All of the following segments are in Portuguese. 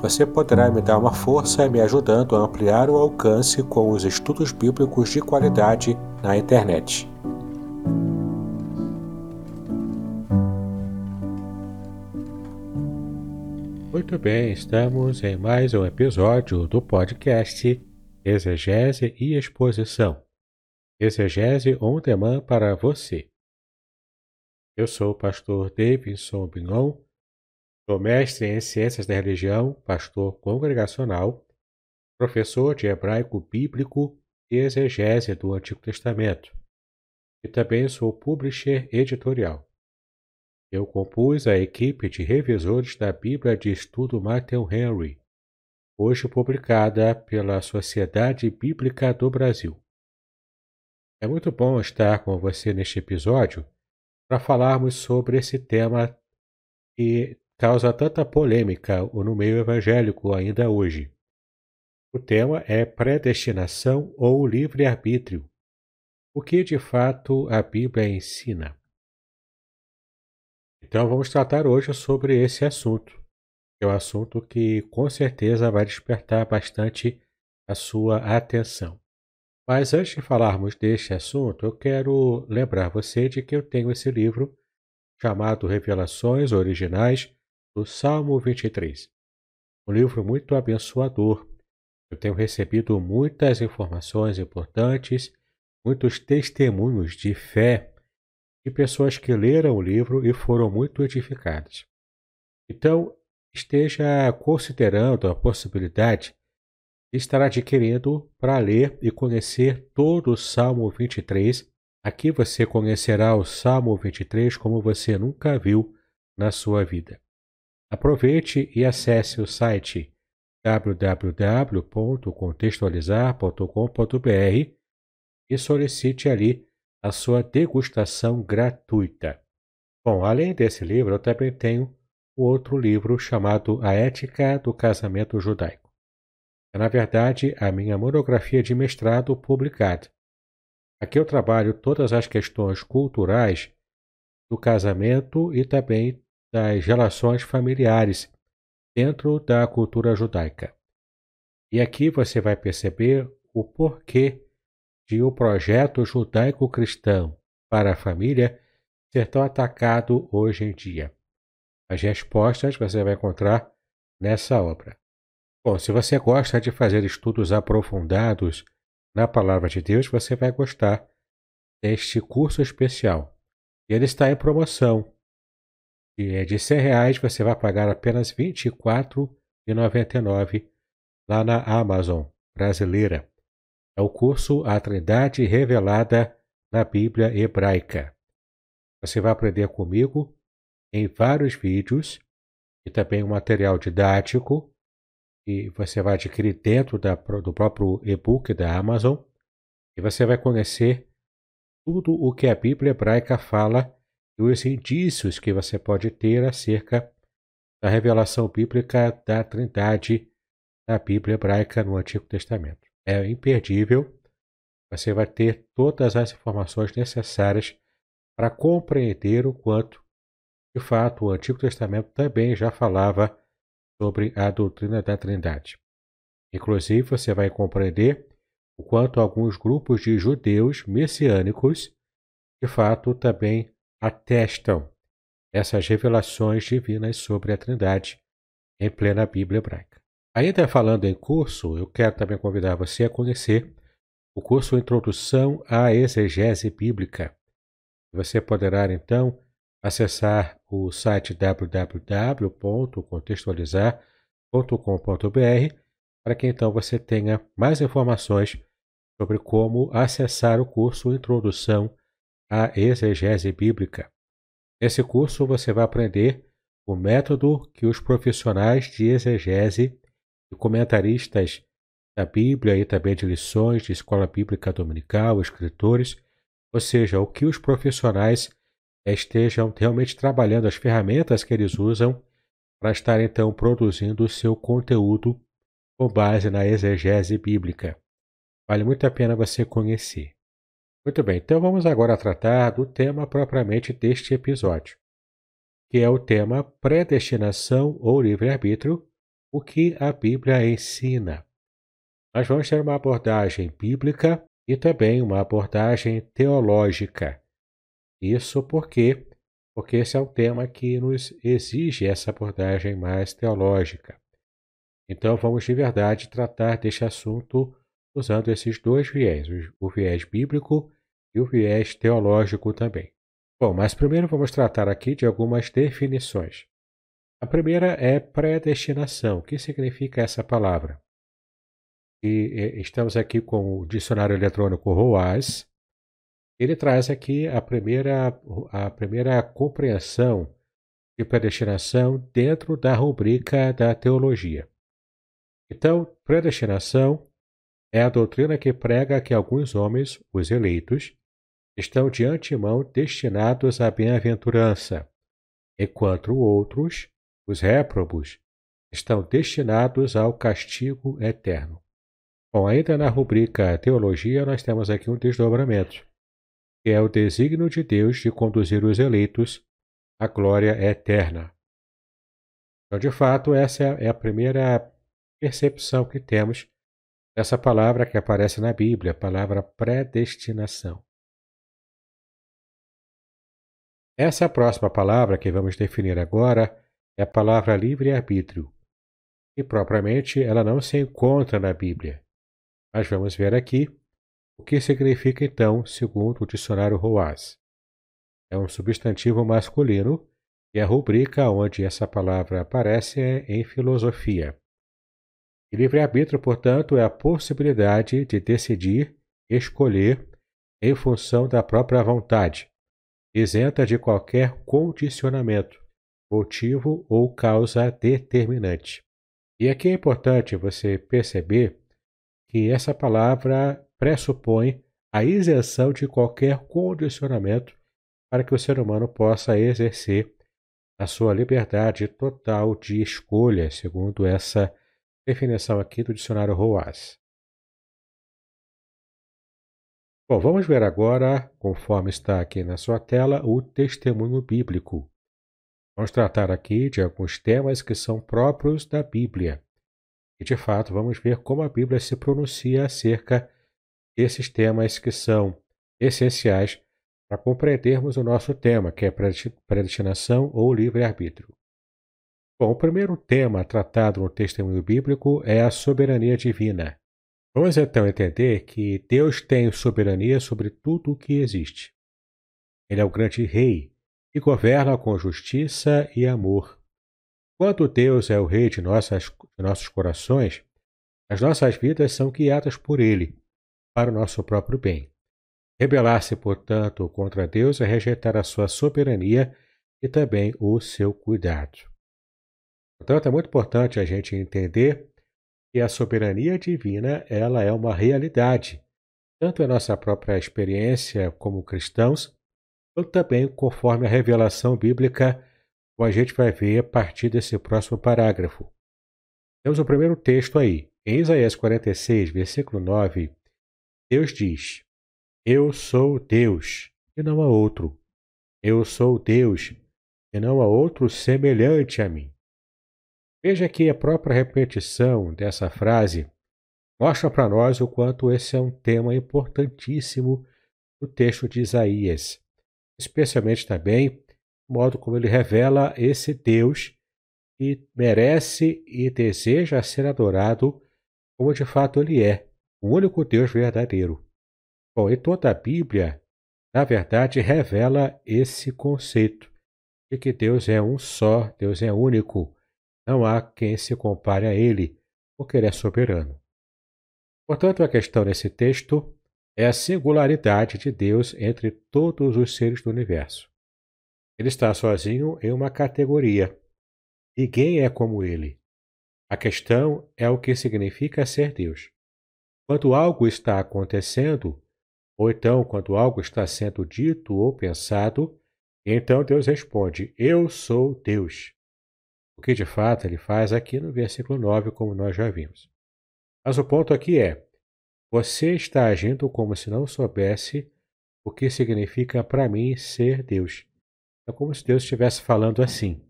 Você poderá me dar uma força me ajudando a ampliar o alcance com os estudos bíblicos de qualidade na internet. Muito bem, estamos em mais um episódio do podcast Exegese e Exposição. Exegese on demand para você. Eu sou o pastor Davidson Bignon, sou mestre em Ciências da Religião, pastor congregacional, professor de hebraico bíblico e exegese do Antigo Testamento, e também sou publisher editorial. Eu compus a equipe de revisores da Bíblia de Estudo Matthew Henry, hoje publicada pela Sociedade Bíblica do Brasil. É muito bom estar com você neste episódio para falarmos sobre esse tema que causa tanta polêmica no meio evangélico ainda hoje. O tema é predestinação ou livre-arbítrio. O que de fato a Bíblia ensina? Então vamos tratar hoje sobre esse assunto. É um assunto que com certeza vai despertar bastante a sua atenção. Mas antes de falarmos deste assunto, eu quero lembrar você de que eu tenho esse livro chamado Revelações Originais do Salmo 23. Um livro muito abençoador eu tenho recebido muitas informações importantes, muitos testemunhos de fé de pessoas que leram o livro e foram muito edificadas. Então, esteja considerando a possibilidade de estar adquirindo para ler e conhecer todo o Salmo 23. Aqui você conhecerá o Salmo 23 como você nunca viu na sua vida. Aproveite e acesse o site www.contextualizar.com.br e solicite ali a sua degustação gratuita. Bom, além desse livro, eu também tenho outro livro chamado A Ética do Casamento Judaico. É, na verdade, a minha monografia de mestrado publicada. Aqui eu trabalho todas as questões culturais do casamento e também das relações familiares dentro da cultura judaica. E aqui você vai perceber o porquê de o projeto judaico-cristão para a família ser tão atacado hoje em dia. As respostas você vai encontrar nessa obra. Bom, se você gosta de fazer estudos aprofundados na Palavra de Deus, você vai gostar deste curso especial. Ele está em promoção que é de 100 reais, você vai pagar apenas R$ 24,99 lá na Amazon brasileira. É o curso A Trindade Revelada na Bíblia Hebraica. Você vai aprender comigo em vários vídeos e também um material didático que você vai adquirir dentro da, do próprio e-book da Amazon e você vai conhecer tudo o que a Bíblia Hebraica fala e os indícios que você pode ter acerca da revelação bíblica da Trindade na Bíblia hebraica no Antigo Testamento. É imperdível. Você vai ter todas as informações necessárias para compreender o quanto, de fato, o Antigo Testamento também já falava sobre a doutrina da Trindade. Inclusive, você vai compreender o quanto alguns grupos de judeus messiânicos, de fato, também atestam essas revelações divinas sobre a Trindade em plena Bíblia hebraica. Ainda falando em curso, eu quero também convidar você a conhecer o curso Introdução à Exegese Bíblica. Você poderá então acessar o site www.contextualizar.com.br para que então você tenha mais informações sobre como acessar o curso Introdução à Exegese Bíblica. Nesse curso você vai aprender o método que os profissionais de exegese e comentaristas da Bíblia e também de lições de escola bíblica dominical, escritores, ou seja, o que os profissionais estejam realmente trabalhando, as ferramentas que eles usam para estar então produzindo o seu conteúdo com base na exegese bíblica. Vale muito a pena você conhecer. Muito bem, então vamos agora tratar do tema propriamente deste episódio, que é o tema predestinação ou livre-arbítrio, o que a Bíblia ensina. Nós vamos ter uma abordagem bíblica e também uma abordagem teológica. Isso porque porque esse é um tema que nos exige essa abordagem mais teológica. Então vamos de verdade tratar deste assunto usando esses dois viés, o viés bíblico e o viés teológico também. Bom, mas primeiro vamos tratar aqui de algumas definições. A primeira é predestinação. O que significa essa palavra? E estamos aqui com o dicionário eletrônico ROAS. Ele traz aqui a primeira, a primeira compreensão de predestinação dentro da rubrica da teologia. Então, predestinação é a doutrina que prega que alguns homens, os eleitos, estão de antemão destinados à bem-aventurança, enquanto outros, os réprobos, estão destinados ao castigo eterno. Bom, ainda na rubrica Teologia, nós temos aqui um desdobramento, que é o desígnio de Deus de conduzir os eleitos à glória eterna. Então, de fato, essa é a primeira percepção que temos dessa palavra que aparece na Bíblia, a palavra predestinação. Essa próxima palavra que vamos definir agora é a palavra livre-arbítrio. E propriamente ela não se encontra na Bíblia. Mas vamos ver aqui o que significa então, segundo o dicionário Roaz. É um substantivo masculino e a rubrica onde essa palavra aparece é em filosofia. Livre-arbítrio, portanto, é a possibilidade de decidir, escolher, em função da própria vontade, isenta de qualquer condicionamento, motivo ou causa determinante. E aqui é importante você perceber que essa palavra pressupõe a isenção de qualquer condicionamento para que o ser humano possa exercer a sua liberdade total de escolha, segundo essa definição aqui do dicionário Roas. Bom, vamos ver agora, conforme está aqui na sua tela, o testemunho bíblico. Vamos tratar aqui de alguns temas que são próprios da Bíblia. E de fato, vamos ver como a Bíblia se pronuncia acerca desses temas que são essenciais para compreendermos o nosso tema, que é predestinação ou livre-arbítrio. Bom, o primeiro tema tratado no testemunho bíblico é a soberania divina. Vamos então entender que Deus tem soberania sobre tudo o que existe. Ele é o grande rei e governa com justiça e amor. Quando Deus é o rei de, nossas, de nossos corações, as nossas vidas são guiadas por Ele, para o nosso próprio bem. Rebelar-se, portanto, contra Deus é rejeitar a sua soberania e também o seu cuidado. Portanto, é muito importante a gente entender que a soberania divina ela é uma realidade, tanto em nossa própria experiência como cristãos, quanto também conforme a revelação bíblica, como a gente vai ver a partir desse próximo parágrafo. Temos o primeiro texto aí. Em Isaías 46, versículo 9, Deus diz: Eu sou Deus, e não há outro. Eu sou Deus, e não há outro semelhante a mim. Veja que a própria repetição dessa frase mostra para nós o quanto esse é um tema importantíssimo no texto de Isaías, especialmente também o modo como ele revela esse Deus que merece e deseja ser adorado como de fato ele é, o único Deus verdadeiro. Bom, e toda a Bíblia na verdade, revela esse conceito de que Deus é um só, Deus é único. Não há quem se compare a Ele, porque Ele é soberano. Portanto, a questão nesse texto é a singularidade de Deus entre todos os seres do universo. Ele está sozinho em uma categoria. Ninguém é como ele. A questão é o que significa ser Deus. Quando algo está acontecendo, ou então quando algo está sendo dito ou pensado, então Deus responde: Eu sou Deus. O que de fato ele faz aqui no versículo 9, como nós já vimos. Mas o ponto aqui é: você está agindo como se não soubesse o que significa para mim ser Deus. É como se Deus estivesse falando assim: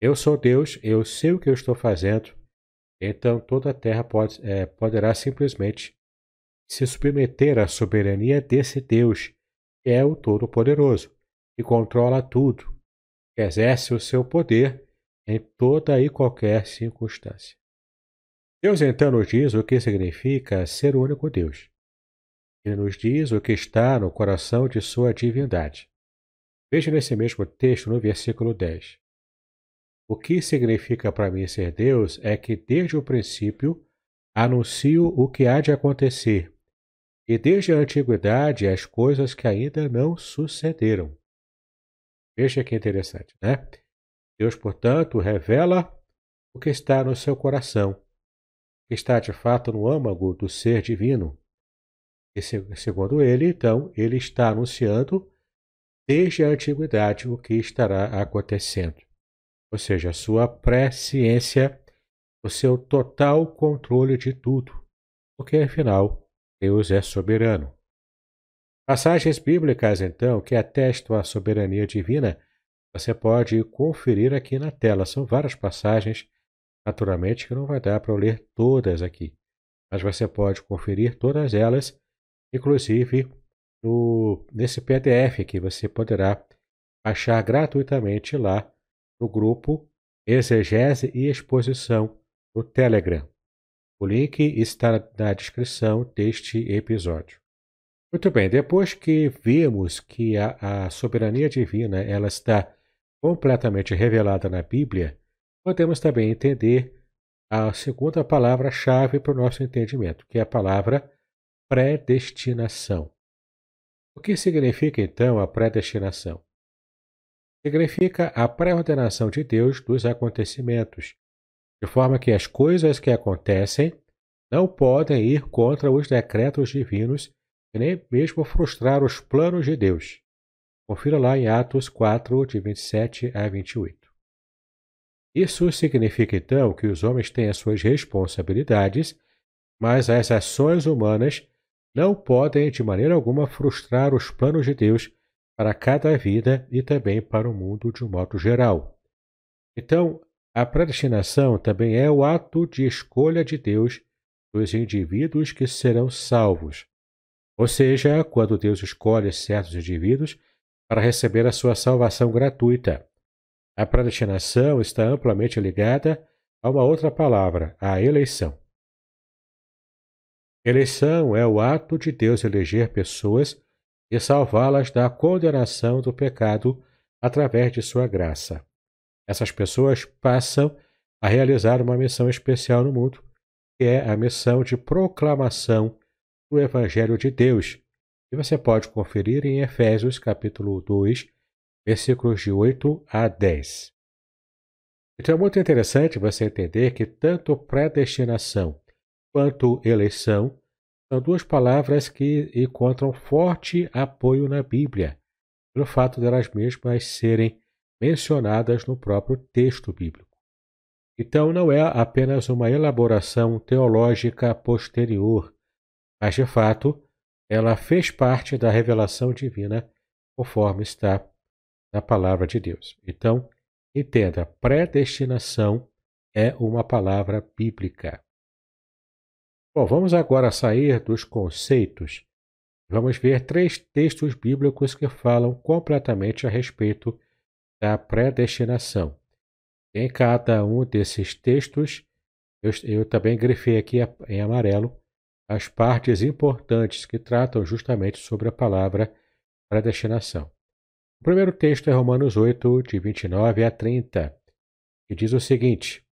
Eu sou Deus, eu sei o que eu estou fazendo, então toda a terra pode, é, poderá simplesmente se submeter à soberania desse Deus, que é o Todo-Poderoso, que controla tudo, que exerce o seu poder em toda e qualquer circunstância. Deus então nos diz o que significa ser o único Deus. Ele nos diz o que está no coração de sua divindade. Veja nesse mesmo texto no versículo 10. O que significa para mim ser Deus é que desde o princípio anuncio o que há de acontecer, e desde a antiguidade as coisas que ainda não sucederam. Veja que interessante, né? Deus, portanto, revela o que está no seu coração que está de fato no âmago do ser divino. E segundo ele, então, ele está anunciando desde a antiguidade o que estará acontecendo. Ou seja, a sua presciência, o seu total controle de tudo, porque afinal Deus é soberano. Passagens bíblicas, então, que atestam a soberania divina, você pode conferir aqui na tela. São várias passagens Naturalmente que não vai dar para eu ler todas aqui, mas você pode conferir todas elas, inclusive no, nesse PDF que você poderá achar gratuitamente lá no grupo Exegese e Exposição no Telegram. O link está na descrição deste episódio. Muito bem, depois que vimos que a, a soberania divina ela está completamente revelada na Bíblia, podemos também entender a segunda palavra-chave para o nosso entendimento, que é a palavra predestinação. O que significa então a predestinação? Significa a pré-ordenação de Deus dos acontecimentos, de forma que as coisas que acontecem não podem ir contra os decretos divinos e nem mesmo frustrar os planos de Deus. Confira lá em Atos 4, de 27 a 28. Isso significa então que os homens têm as suas responsabilidades, mas as ações humanas não podem de maneira alguma frustrar os planos de Deus para cada vida e também para o mundo de um modo geral. Então, a predestinação também é o ato de escolha de Deus dos indivíduos que serão salvos. Ou seja, quando Deus escolhe certos indivíduos para receber a sua salvação gratuita. A predestinação está amplamente ligada a uma outra palavra, a eleição. Eleição é o ato de Deus eleger pessoas e salvá-las da condenação do pecado através de sua graça. Essas pessoas passam a realizar uma missão especial no mundo, que é a missão de proclamação do Evangelho de Deus, que você pode conferir em Efésios capítulo 2, versículos de 8 a 10. Então é muito interessante você entender que tanto predestinação quanto eleição são duas palavras que encontram forte apoio na Bíblia, pelo fato delas de mesmas serem mencionadas no próprio texto bíblico. Então não é apenas uma elaboração teológica posterior, mas de fato ela fez parte da revelação divina, conforme está na palavra de Deus. Então, entenda, predestinação é uma palavra bíblica. Bom, vamos agora sair dos conceitos. Vamos ver três textos bíblicos que falam completamente a respeito da predestinação. Em cada um desses textos, eu, eu também grifei aqui em amarelo as partes importantes que tratam justamente sobre a palavra predestinação. O primeiro texto é Romanos 8, de 29 a 30, que diz o seguinte: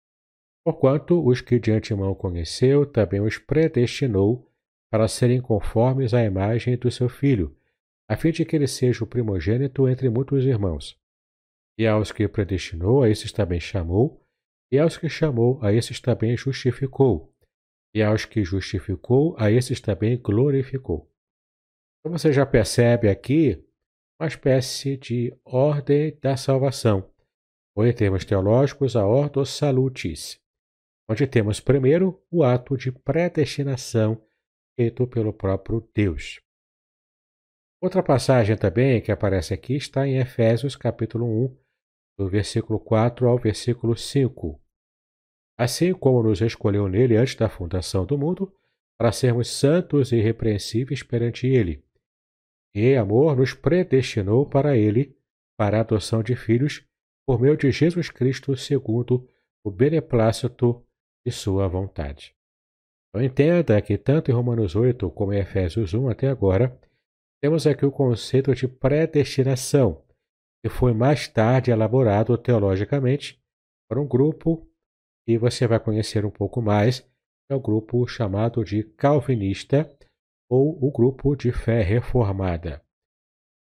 Porquanto os que de antemão conheceu, também os predestinou para serem conformes à imagem do seu filho, a fim de que ele seja o primogênito entre muitos irmãos. E aos que predestinou, a esses também chamou, e aos que chamou, a esses também justificou, e aos que justificou, a esses também glorificou. Então você já percebe aqui uma espécie de ordem da salvação, ou em termos teológicos, a ordo salutis onde temos primeiro o ato de predestinação feito pelo próprio Deus. Outra passagem também que aparece aqui está em Efésios capítulo 1, do versículo 4 ao versículo 5. Assim como nos escolheu nele antes da fundação do mundo, para sermos santos e irrepreensíveis perante ele. E amor nos predestinou para ele, para a adoção de filhos, por meio de Jesus Cristo, segundo o beneplácito de sua vontade. Então entenda que tanto em Romanos 8 como em Efésios 1 até agora, temos aqui o conceito de predestinação, que foi mais tarde elaborado teologicamente por um grupo que você vai conhecer um pouco mais, é o grupo chamado de calvinista ou o grupo de fé reformada.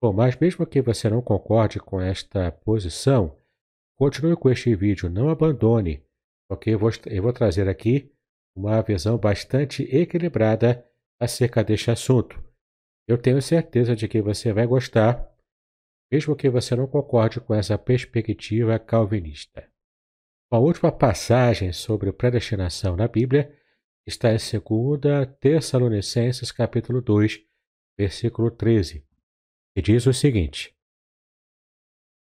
Bom, mas mesmo que você não concorde com esta posição, continue com este vídeo, não abandone, Ok? Eu vou, eu vou trazer aqui uma visão bastante equilibrada acerca deste assunto. Eu tenho certeza de que você vai gostar, mesmo que você não concorde com essa perspectiva calvinista. A última passagem sobre predestinação na Bíblia está em 2 Tessalonicenses capítulo 2, versículo 13, que diz o seguinte: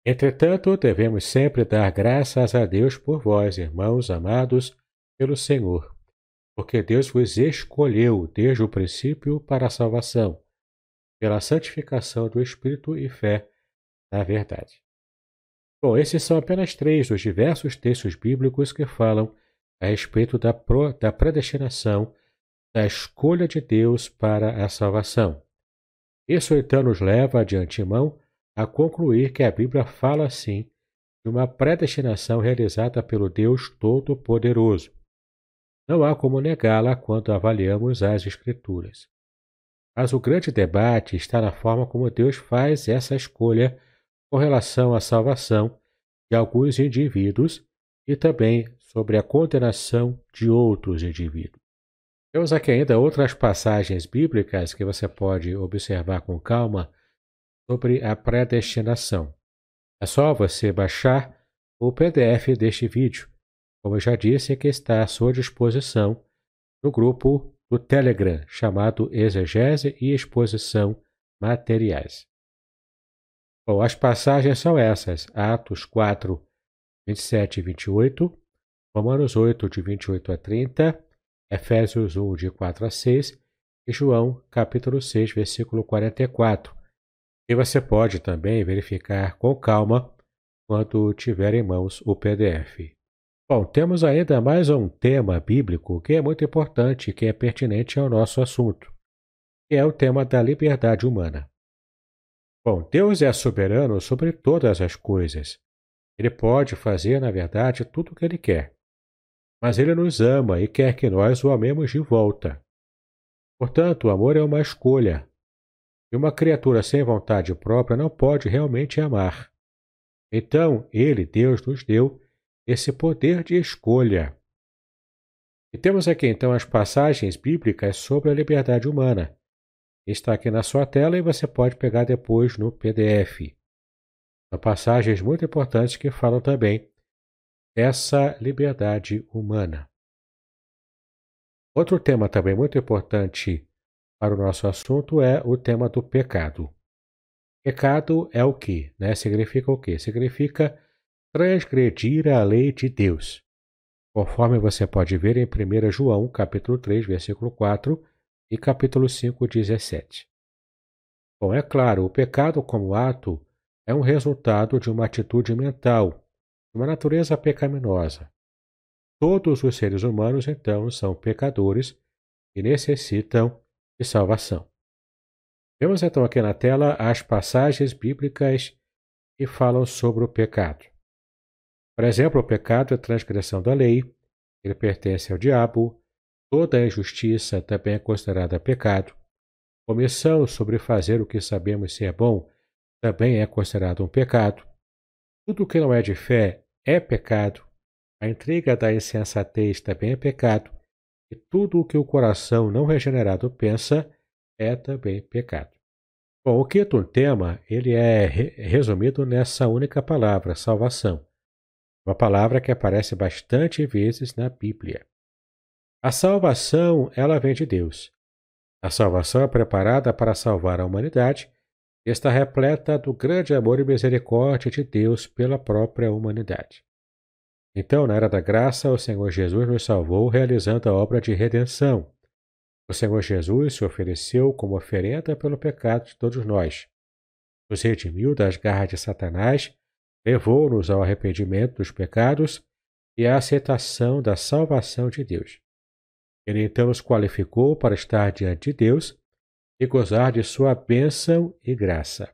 Entretanto, devemos sempre dar graças a Deus por vós, irmãos amados pelo Senhor, porque Deus vos escolheu desde o princípio para a salvação, pela santificação do Espírito e fé na verdade. Bom, esses são apenas três dos diversos textos bíblicos que falam a respeito da, pro, da predestinação, da escolha de Deus para a salvação. Isso então nos leva de antemão a concluir que a Bíblia fala sim de uma predestinação realizada pelo Deus Todo-Poderoso. Não há como negá-la quando avaliamos as Escrituras. Mas o grande debate está na forma como Deus faz essa escolha com relação à salvação de alguns indivíduos e também sobre a condenação de outros indivíduos. Temos aqui ainda outras passagens bíblicas que você pode observar com calma sobre a predestinação. É só você baixar o PDF deste vídeo, como eu já disse, que está à sua disposição no grupo do Telegram chamado Exegese e Exposição Materiais. Bom, as passagens são essas: Atos 4, 27 e 28, Romanos 8, de 28 a 30, Efésios 1, de 4 a 6 e João, capítulo 6, versículo 44 e você pode também verificar com calma quando tiver em mãos o PDF. Bom, temos ainda mais um tema bíblico que é muito importante e que é pertinente ao nosso assunto, que é o tema da liberdade humana. Bom, Deus é soberano sobre todas as coisas. Ele pode fazer, na verdade, tudo o que ele quer. Mas ele nos ama e quer que nós o amemos de volta. Portanto, o amor é uma escolha, e uma criatura sem vontade própria não pode realmente amar. Então, ele, Deus, nos deu esse poder de escolha. E temos aqui então as passagens bíblicas sobre a liberdade humana. Está aqui na sua tela e você pode pegar depois no PDF. São passagens muito importantes que falam também dessa liberdade humana. Outro tema também muito importante para o nosso assunto é o tema do pecado. Pecado é o que? Né? Significa o que? Significa transgredir a lei de Deus. Conforme você pode ver em 1 João, capítulo 3, versículo 4 e capítulo 5, 17. Bom, é claro, o pecado como ato é um resultado de uma atitude mental, uma natureza pecaminosa. Todos os seres humanos, então, são pecadores e necessitam de salvação. Vemos então aqui na tela as passagens bíblicas que falam sobre o pecado. Por exemplo, o pecado é transgressão da lei, ele pertence ao diabo, toda injustiça também é considerada pecado, omissão sobre fazer o que sabemos ser bom também é considerado um pecado, tudo que não é de fé é pecado, a intriga da insensatez também é pecado, e tudo o que o coração não regenerado pensa é também pecado. Bom, o quinto tema, ele é resumido nessa única palavra, salvação. Uma palavra que aparece bastante vezes na Bíblia. A salvação, ela vem de Deus. A salvação é preparada para salvar a humanidade e está repleta do grande amor e misericórdia de Deus pela própria humanidade. Então, na era da graça, o Senhor Jesus nos salvou realizando a obra de redenção. O Senhor Jesus se ofereceu como oferenda pelo pecado de todos nós. Nos redimiu das garras de Satanás, levou-nos ao arrependimento dos pecados e à aceitação da salvação de Deus. Ele então nos qualificou para estar diante de Deus e gozar de sua bênção e graça.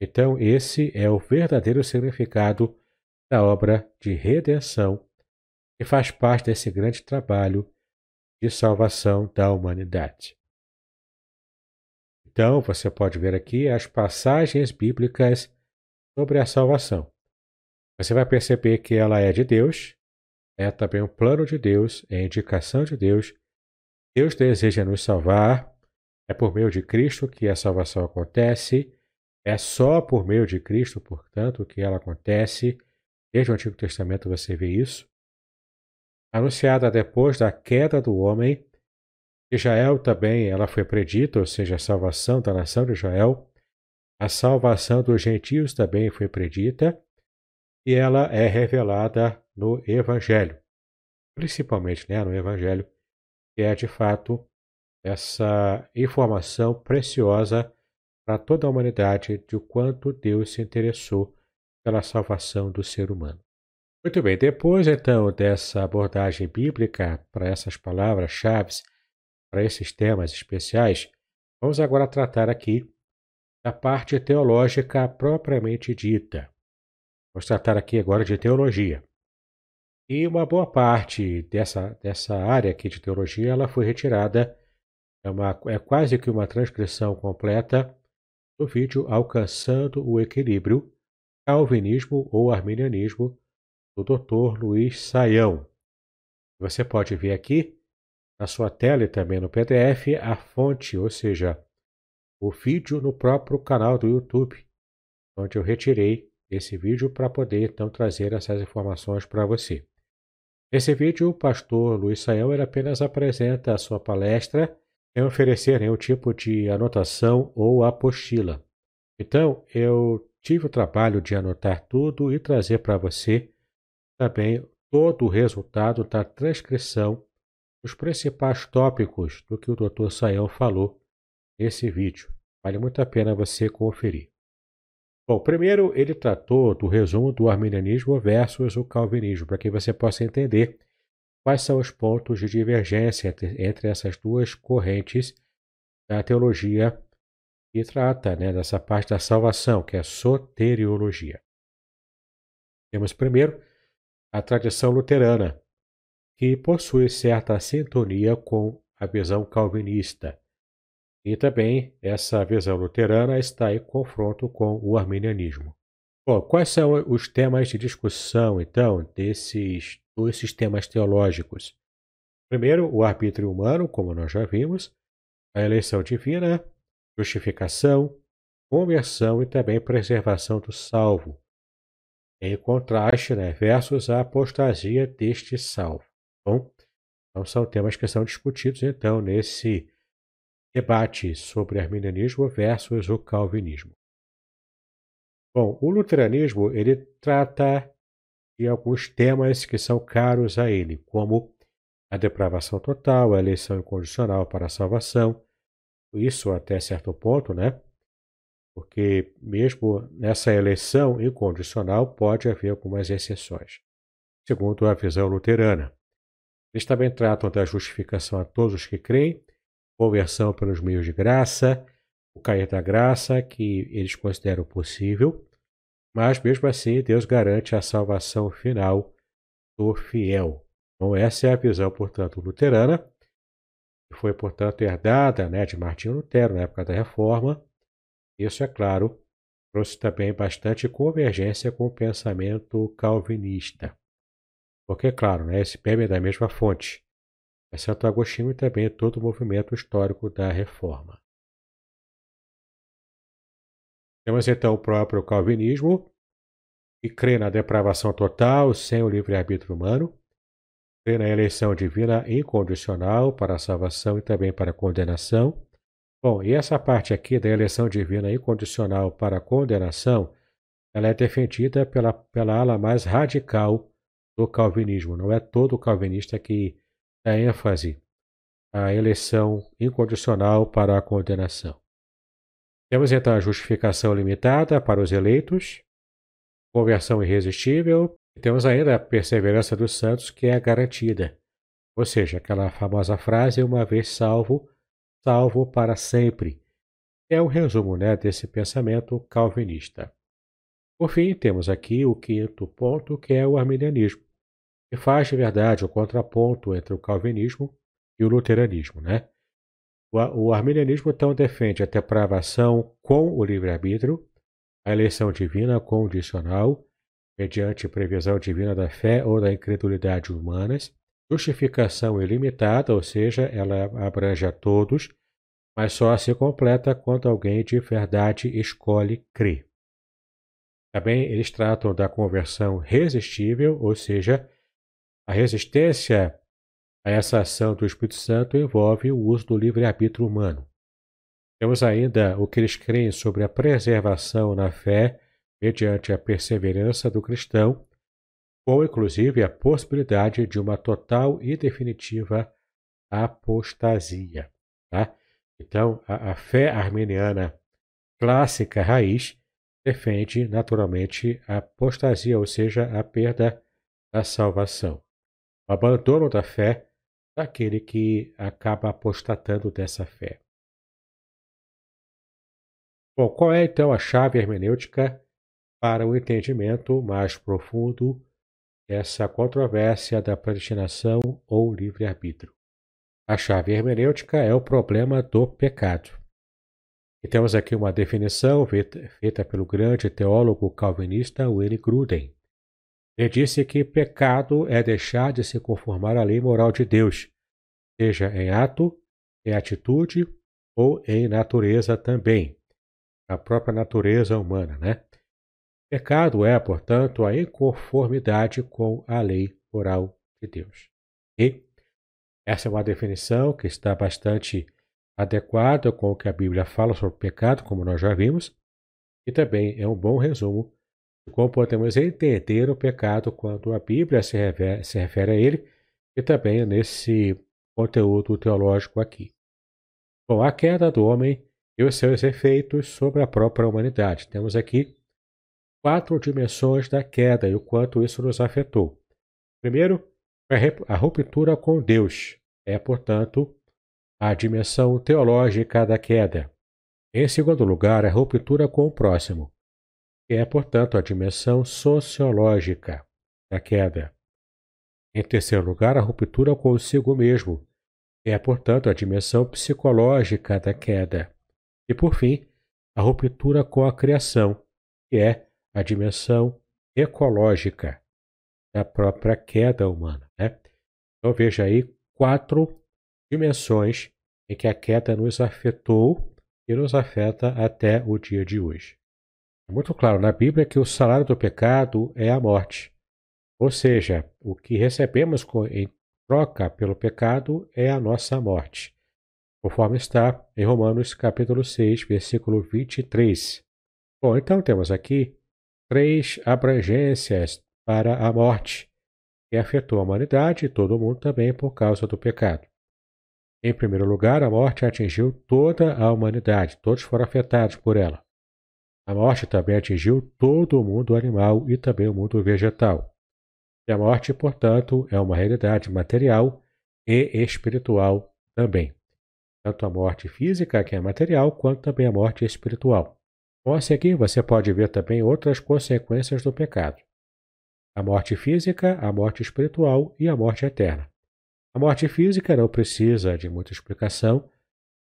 Então, esse é o verdadeiro significado da obra de redenção que faz parte desse grande trabalho de salvação da humanidade. Então, você pode ver aqui as passagens bíblicas sobre a salvação. Você vai perceber que ela é de Deus, é também um plano de Deus, é indicação de Deus. Deus deseja nos salvar, é por meio de Cristo que a salvação acontece, é só por meio de Cristo, portanto, que ela acontece. Desde o Antigo Testamento você vê isso. Anunciada depois da queda do homem, Israel também ela foi predita, ou seja, a salvação da nação de Israel. A salvação dos gentios também foi predita e ela é revelada no Evangelho, principalmente né, no Evangelho, que é de fato essa informação preciosa para toda a humanidade de quanto Deus se interessou pela salvação do ser humano. Muito bem, depois então dessa abordagem bíblica para essas palavras-chave, para esses temas especiais, vamos agora tratar aqui da parte teológica propriamente dita. Vamos tratar aqui agora de teologia. E uma boa parte dessa, dessa área aqui de teologia ela foi retirada, é, uma, é quase que uma transcrição completa do vídeo Alcançando o Equilíbrio, Calvinismo ou Arminianismo, do Dr. Luiz Saião. Você pode ver aqui na sua tela e também no PDF a fonte, ou seja, o vídeo no próprio canal do YouTube, onde eu retirei esse vídeo para poder então trazer essas informações para você. Nesse vídeo, o pastor Luiz Saião apenas apresenta a sua palestra sem oferecer nenhum tipo de anotação ou apostila. Então, eu tive o trabalho de anotar tudo e trazer para você também todo o resultado da transcrição dos principais tópicos do que o Dr. Saião falou nesse vídeo. Vale muito a pena você conferir. Bom, primeiro ele tratou do resumo do arminianismo versus o calvinismo, para que você possa entender quais são os pontos de divergência entre, entre essas duas correntes da teologia que trata né, dessa parte da salvação, que é a soteriologia. Temos primeiro a tradição luterana, que possui certa sintonia com a visão calvinista. E também essa visão luterana está em confronto com o arminianismo. Bom, quais são os temas de discussão, então, desses dois sistemas teológicos? Primeiro, o arbítrio humano, como nós já vimos, a eleição divina, justificação, conversão e também preservação do salvo, em contraste, né, versus a apostasia deste salvo. Bom, então são temas que são discutidos então nesse debate sobre arminianismo versus o calvinismo. Bom, o luteranismo ele trata de alguns temas que são caros a ele, como a depravação total, a eleição incondicional para a salvação, isso até certo ponto, né? Porque mesmo nessa eleição incondicional pode haver algumas exceções, segundo a visão luterana. Eles também tratam da justificação a todos os que creem, conversão pelos meios de graça, o cair da graça que eles consideram possível, mas mesmo assim Deus garante a salvação final do fiel. Então essa é a visão, portanto, luterana, que foi, portanto, herdada né, de Martinho Lutero na época da Reforma. Isso, é claro, trouxe também bastante convergência com o pensamento calvinista. Porque, claro, né, esse bebe é da mesma fonte. É Santo Agostinho e também todo o movimento histórico da Reforma. Temos então o próprio calvinismo, que crê na depravação total sem o livre-arbítrio humano, crê na eleição divina incondicional para a salvação e também para a condenação. Bom, e essa parte aqui da eleição divina incondicional para a condenação, ela é defendida pela, pela ala mais radical do calvinismo. Não é todo calvinista que dá ênfase à eleição incondicional para a condenação. Temos então a justificação limitada para os eleitos, conversão irresistível, e temos ainda a perseverança dos santos que é garantida. Ou seja, aquela famosa frase, uma vez salvo, salvo para sempre. É um resumo né, desse pensamento calvinista. Por fim, temos aqui o quinto ponto, que é o arminianismo, que faz de verdade o contraponto entre o calvinismo e o luteranismo. Né? O, arminianismo então defende a depravação com o livre-arbítrio, a eleição divina condicional, mediante previsão divina da fé ou da incredulidade humanas, justificação ilimitada, ou seja, ela abrange a todos, mas só se completa quando alguém de verdade escolhe crer. Também eles tratam da conversão resistível, ou seja, a resistência a essa ação do Espírito Santo envolve o uso do livre-arbítrio humano. Temos ainda o que eles creem sobre a preservação na fé mediante a perseverança do cristão, ou inclusive a possibilidade de uma total e definitiva apostasia. Tá? Então, a, a fé armeniana clássica raiz defende naturalmente a apostasia, ou seja, a perda da salvação. O abandono da fé daquele que acaba apostatando dessa fé. Bom, qual é então a chave hermenêutica para o entendimento mais profundo dessa controvérsia da predestinação ou livre-arbítrio? A chave hermenêutica é o problema do pecado. E temos aqui uma definição feita pelo grande teólogo calvinista Willy Gruden. Ele disse que pecado é deixar de se conformar à lei moral de Deus, seja em ato, em atitude ou em natureza também a própria natureza humana, né? Pecado é, portanto, a inconformidade com a lei moral de Deus. E essa é uma definição que está bastante adequada com o que a Bíblia fala sobre pecado, como nós já vimos, e também é um bom resumo podemos entender o pecado quando a Bíblia se se refere a ele, e também nesse conteúdo teológico aqui. Bom, a queda do homem e os seus efeitos sobre a própria humanidade. Temos aqui quatro dimensões da queda e o quanto isso nos afetou. Primeiro, a ruptura com Deus é, portanto, a dimensão teológica da queda. Em segundo lugar, a ruptura com o próximo, que é, portanto, a dimensão sociológica da queda. Em terceiro lugar, a ruptura consigo mesmo, que é, portanto, a dimensão psicológica da queda. E por fim, a ruptura com a criação, que é a dimensão ecológica da própria queda humana. Né? Então veja aí quatro dimensões em que a queda nos afetou e nos afeta até o dia de hoje. É muito claro na Bíblia que o salário do pecado é a morte. Ou seja, o que recebemos em troca pelo pecado é a nossa morte conforme está em Romanos capítulo 6, versículo 23. Bom, então temos aqui três abrangências para a morte, que afetou a humanidade e todo mundo também por causa do pecado. Em primeiro lugar, a morte atingiu toda a humanidade, todos foram afetados por ela. A morte também atingiu todo o mundo animal e também o mundo vegetal. E a morte, portanto, é uma realidade material e espiritual também. tanto a morte física, que é material, quanto também a morte espiritual. Com a seguir, você pode ver também outras consequências do pecado: a morte física, a morte espiritual e a morte eterna. A morte física não precisa de muita explicação,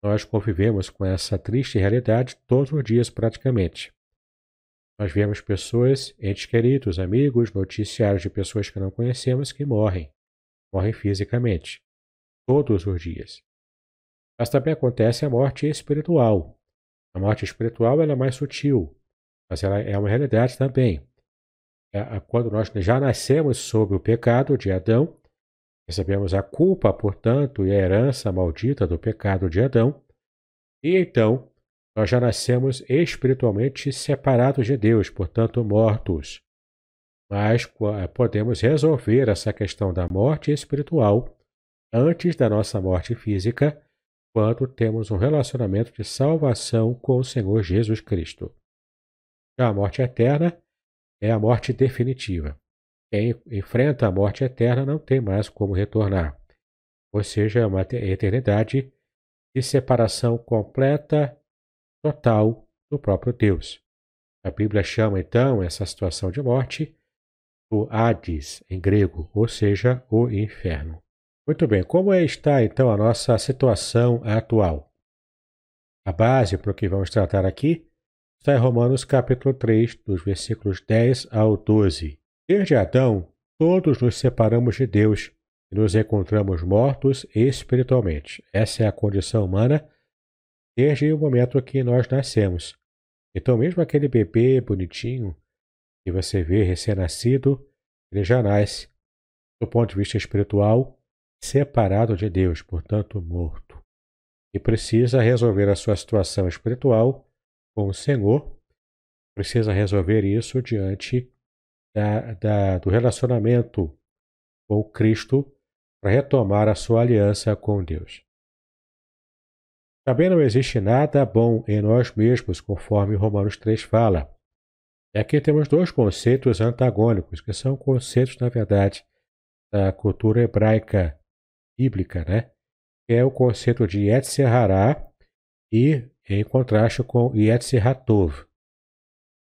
nós convivemos com essa triste realidade todos os dias praticamente. Nós vemos pessoas, entes queridos, amigos, noticiários de pessoas que não conhecemos que morrem, morrem fisicamente, todos os dias. Mas também acontece a morte espiritual. A morte espiritual é mais sutil, mas ela é uma realidade também. É, quando nós já nascemos sob o pecado de Adão, recebemos a culpa, portanto, e a herança maldita do pecado de Adão, e então nós já nascemos espiritualmente separados de Deus, portanto mortos. Mas eh, podemos resolver essa questão da morte espiritual antes da nossa morte física, quando temos um relacionamento de salvação com o Senhor Jesus Cristo. Já a morte eterna é a morte definitiva. Quem enfrenta a morte eterna não tem mais como retornar. Ou seja, é uma eternidade de separação completa total do próprio Deus. A Bíblia chama então essa situação de morte o Hades em grego, ou seja, o inferno. Muito bem, como é está então a nossa situação atual? A base para o que vamos tratar aqui está em Romanos capítulo 3, dos versículos 10 ao 12. Desde Adão, todos nos separamos de Deus e nos encontramos mortos espiritualmente. Essa é a condição humana desde o momento que nós nascemos. Então, mesmo aquele bebê bonitinho que você vê recém-nascido, ele já nasce, do ponto de vista espiritual, separado de Deus, portanto, morto. E precisa resolver a sua situação espiritual com o Senhor, precisa resolver isso diante da, da, do relacionamento com Cristo para retomar a sua aliança com Deus. Também não existe nada bom em nós mesmos, conforme Romanos 3 fala. Aqui temos dois conceitos antagônicos, que são conceitos, na verdade, da cultura hebraica bíblica, né? Que é o conceito de Yetzirah e em contraste com Yetzirah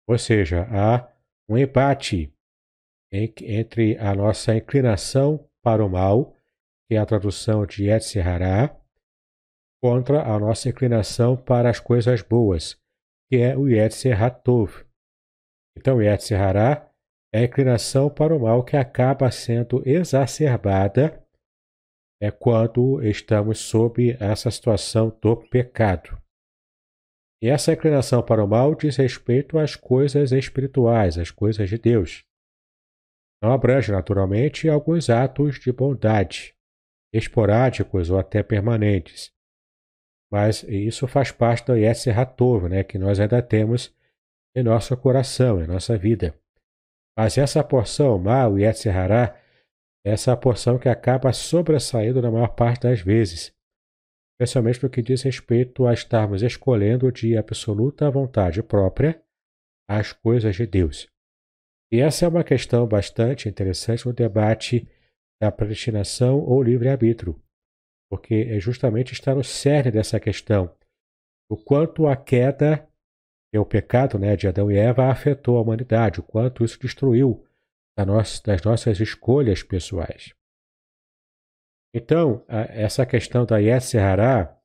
Ou seja, há um empate entre a nossa inclinação para o mal, que é a tradução de Yetzirah, contra a nossa inclinação para as coisas boas, que é o Yetzer Hatov. Então, Yetzer Hará é a inclinação para o mal que acaba sendo exacerbada é quando estamos sob essa situação do pecado. E essa inclinação para o mal diz respeito às coisas espirituais, às coisas de Deus. Não abrange, naturalmente, alguns atos de bondade, esporádicos ou até permanentes, mas isso faz parte do Yetzer Hatov, né, que nós ainda temos em nosso coração, em nossa vida. Mas essa porção mal, o Yetzer essa é a porção que acaba sobressaindo na maior parte das vezes, especialmente no que diz respeito a estarmos escolhendo de absoluta vontade própria as coisas de Deus. E essa é uma questão bastante interessante no debate da predestinação ou livre-arbítrio porque é justamente está no cerne dessa questão. O quanto a queda, que é o pecado né, de Adão e Eva, afetou a humanidade, o quanto isso destruiu das nossas escolhas pessoais. Então, essa questão da Yetzirah,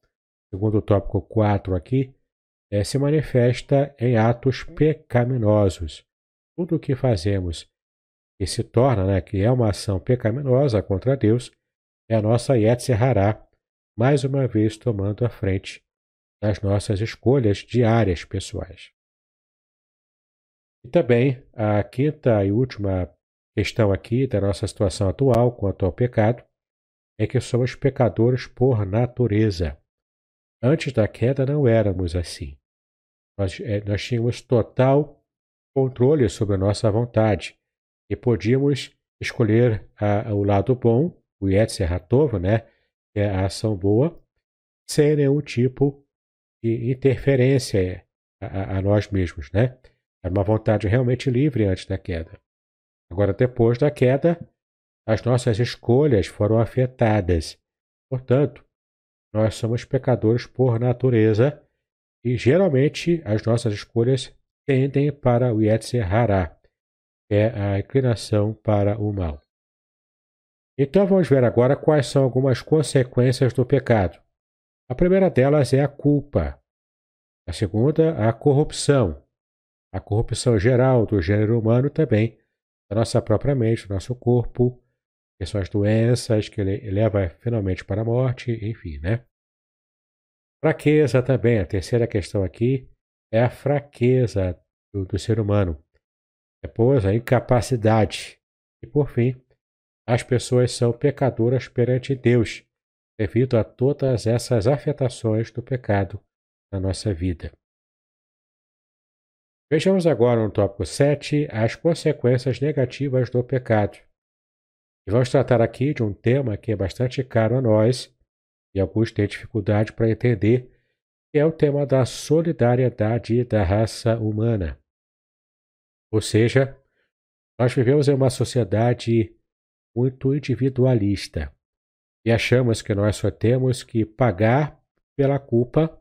segundo o tópico 4 aqui, é, se manifesta em atos pecaminosos. Tudo o que fazemos que se torna, né, que é uma ação pecaminosa contra Deus, é a nossa Yetzer mais uma vez tomando a frente das nossas escolhas diárias pessoais. E também a quinta e última questão aqui da nossa situação atual quanto ao pecado é que somos pecadores por natureza. Antes da queda não éramos assim. Nós, é, nós tínhamos total controle sobre a nossa vontade e podíamos escolher a, o lado bom o Yetzer Hatov, né, que é a ação boa, sem nenhum tipo de interferência a, a, nós mesmos, né? Era uma vontade realmente livre antes da queda. Agora, depois da queda, as nossas escolhas foram afetadas. Portanto, nós somos pecadores por natureza e geralmente as nossas escolhas tendem para o Yetzer Hará, que é a inclinação para o mal. Então vamos ver agora quais são algumas consequências do pecado. A primeira delas é a culpa. A segunda, a corrupção. A corrupção geral do gênero humano também, da nossa própria mente, do nosso corpo, que são as doenças que ele leva finalmente para a morte, enfim, né? Fraqueza também, a terceira questão aqui é a fraqueza do, do ser humano. Depois, a incapacidade. E por fim, as pessoas são pecadoras perante Deus, devido a todas essas afetações do pecado na nossa vida. Vejamos agora no tópico 7 as consequências negativas do pecado. E vamos tratar aqui de um tema que é bastante caro a nós e alguns têm dificuldade para entender, que é o tema da solidariedade da raça humana. Ou seja, nós vivemos em uma sociedade muito individualista e achamos que nós só temos que pagar pela culpa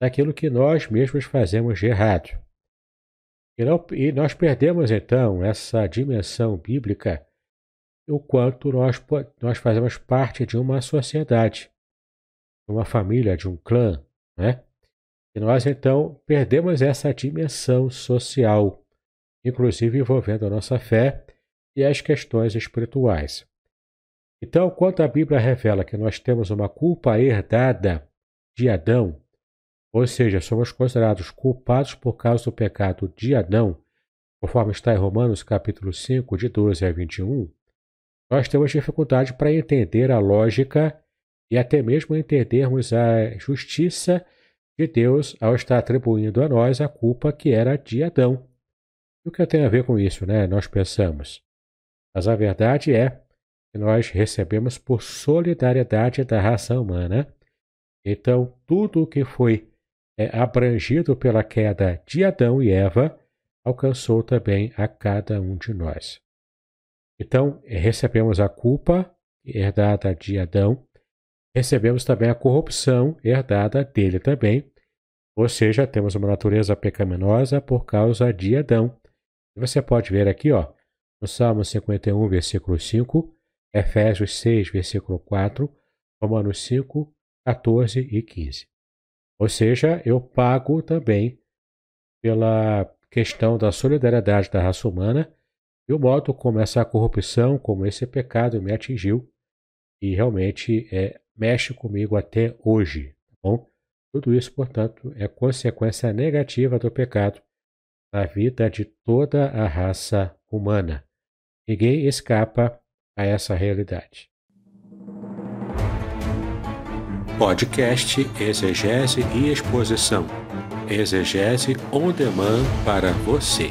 daquilo que nós mesmos fazemos de errado. E, não, e nós perdemos então essa dimensão bíblica o quanto nós, nós fazemos parte de uma sociedade, de uma família, de um clã, né? E nós então perdemos essa dimensão social, inclusive envolvendo a nossa fé e as questões espirituais. Então, quando a Bíblia revela que nós temos uma culpa herdada de Adão, ou seja, somos considerados culpados por causa do pecado de Adão, conforme está em Romanos capítulo 5, de 12 a 21, nós temos dificuldade para entender a lógica e até mesmo entendermos a justiça de Deus ao estar atribuindo a nós a culpa que era de Adão. E o que tem a ver com isso, né? Nós pensamos. Mas a verdade é que nós recebemos por solidariedade da raça humana. Então, tudo o que foi é, abrangido pela queda de Adão e Eva alcançou também a cada um de nós. Então, recebemos a culpa herdada de Adão, recebemos também a corrupção herdada dele também, ou seja, temos uma natureza pecaminosa por causa de Adão. E você pode ver aqui, ó, no Salmo 51, versículo 5, Efésios 6, versículo 4, Romanos 5, 14 e 15. Ou seja, eu pago também pela questão da solidariedade da raça humana e o modo como essa corrupção, como esse pecado me atingiu e realmente é, mexe comigo até hoje. Tá bom? Tudo isso, portanto, é consequência negativa do pecado na vida de toda a raça humana. Ninguém escapa a essa realidade. Podcast Exegese e Exposição. Exegese on demand para você.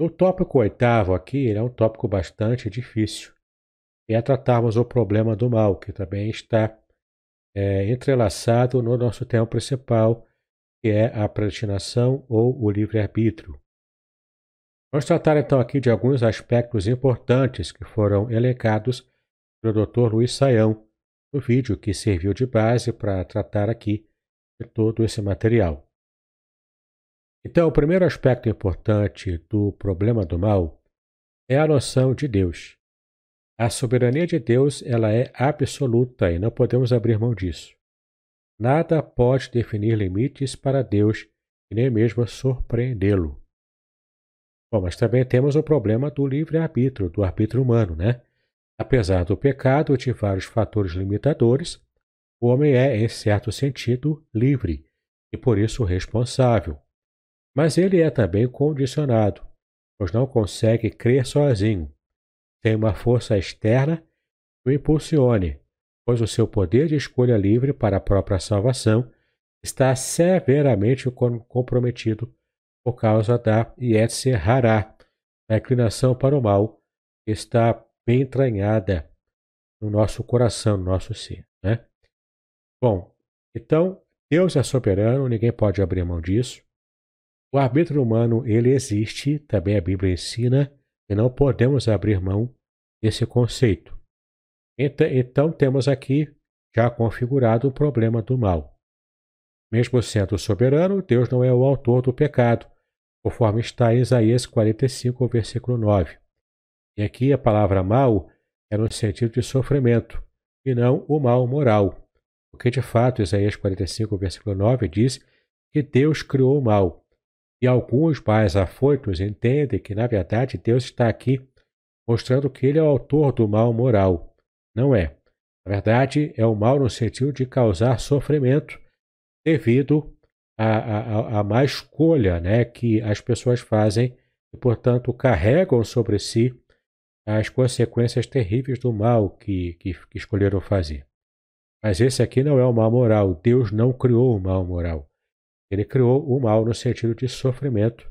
O tópico oitavo aqui é um tópico bastante difícil. É tratarmos o problema do mal, que também está é, entrelaçado no nosso tema principal, que é a predestinação ou o livre-arbítrio. Vamos tratar então aqui de alguns aspectos importantes que foram elencados pelo Dr. Luiz Saião no vídeo que serviu de base para tratar aqui de todo esse material. Então, o primeiro aspecto importante do problema do mal é a noção de Deus. A soberania de Deus ela é absoluta e não podemos abrir mão disso. Nada pode definir limites para Deus e nem mesmo surpreendê-lo. Bom, mas também temos o problema do livre-arbítrio, do arbítrio humano, né? Apesar do pecado de vários fatores limitadores, o homem é, em certo sentido, livre e por isso responsável. Mas ele é também condicionado, pois não consegue crer sozinho, sem uma força externa que o impulsione, pois o seu poder de escolha livre para a própria salvação está severamente comprometido por causa da Yetzer Hará, a inclinação para o mal, que está bem entranhada no nosso coração, no nosso ser. Né? Bom, então, Deus é soberano, ninguém pode abrir mão disso. O arbítrio humano, ele existe, também a Bíblia ensina, e não podemos abrir mão desse conceito. Então, temos aqui já configurado o problema do mal. Mesmo sendo soberano, Deus não é o autor do pecado, conforme está em Isaías 45, versículo 9. E aqui a palavra mal é no sentido de sofrimento, e não o mal moral. Porque de fato Isaías 45, versículo 9 diz que Deus criou o mal. E alguns mais afoitos entendem que, na verdade, Deus está aqui mostrando que ele é o autor do mal moral. Não é. Na verdade, é o mal no sentido de causar sofrimento devido à, à, má escolha né, que as pessoas fazem e, portanto, carregam sobre si as consequências terríveis do mal que, que, que escolheram fazer. Mas esse aqui não é o mal moral. Deus não criou o mal moral. Ele criou o mal no sentido de sofrimento.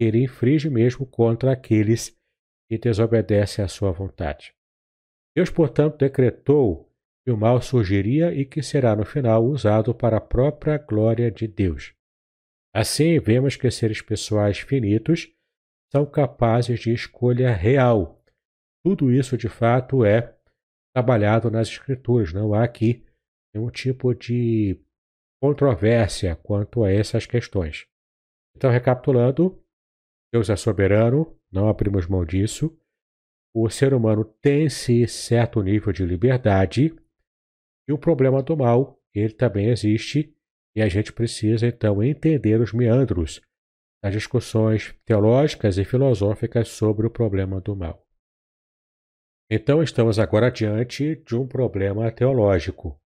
Ele infringe mesmo contra aqueles que desobedecem à sua vontade. Deus, portanto, decretou que o mal surgiria e que será no final usado para a própria glória de Deus. Assim, vemos que seres pessoais finitos são capazes de escolha real. Tudo isso, de fato, é trabalhado nas Escrituras. Não há aqui nenhum tipo de controvérsia quanto a essas questões. Então, recapitulando, Deus é soberano, não abrimos mão disso. O ser humano tem-se certo nível de liberdade e o problema do mal, ele também existe e a gente precisa então entender os meandros das discussões teológicas e filosóficas sobre o problema do mal. Então, estamos agora diante de um problema teológico,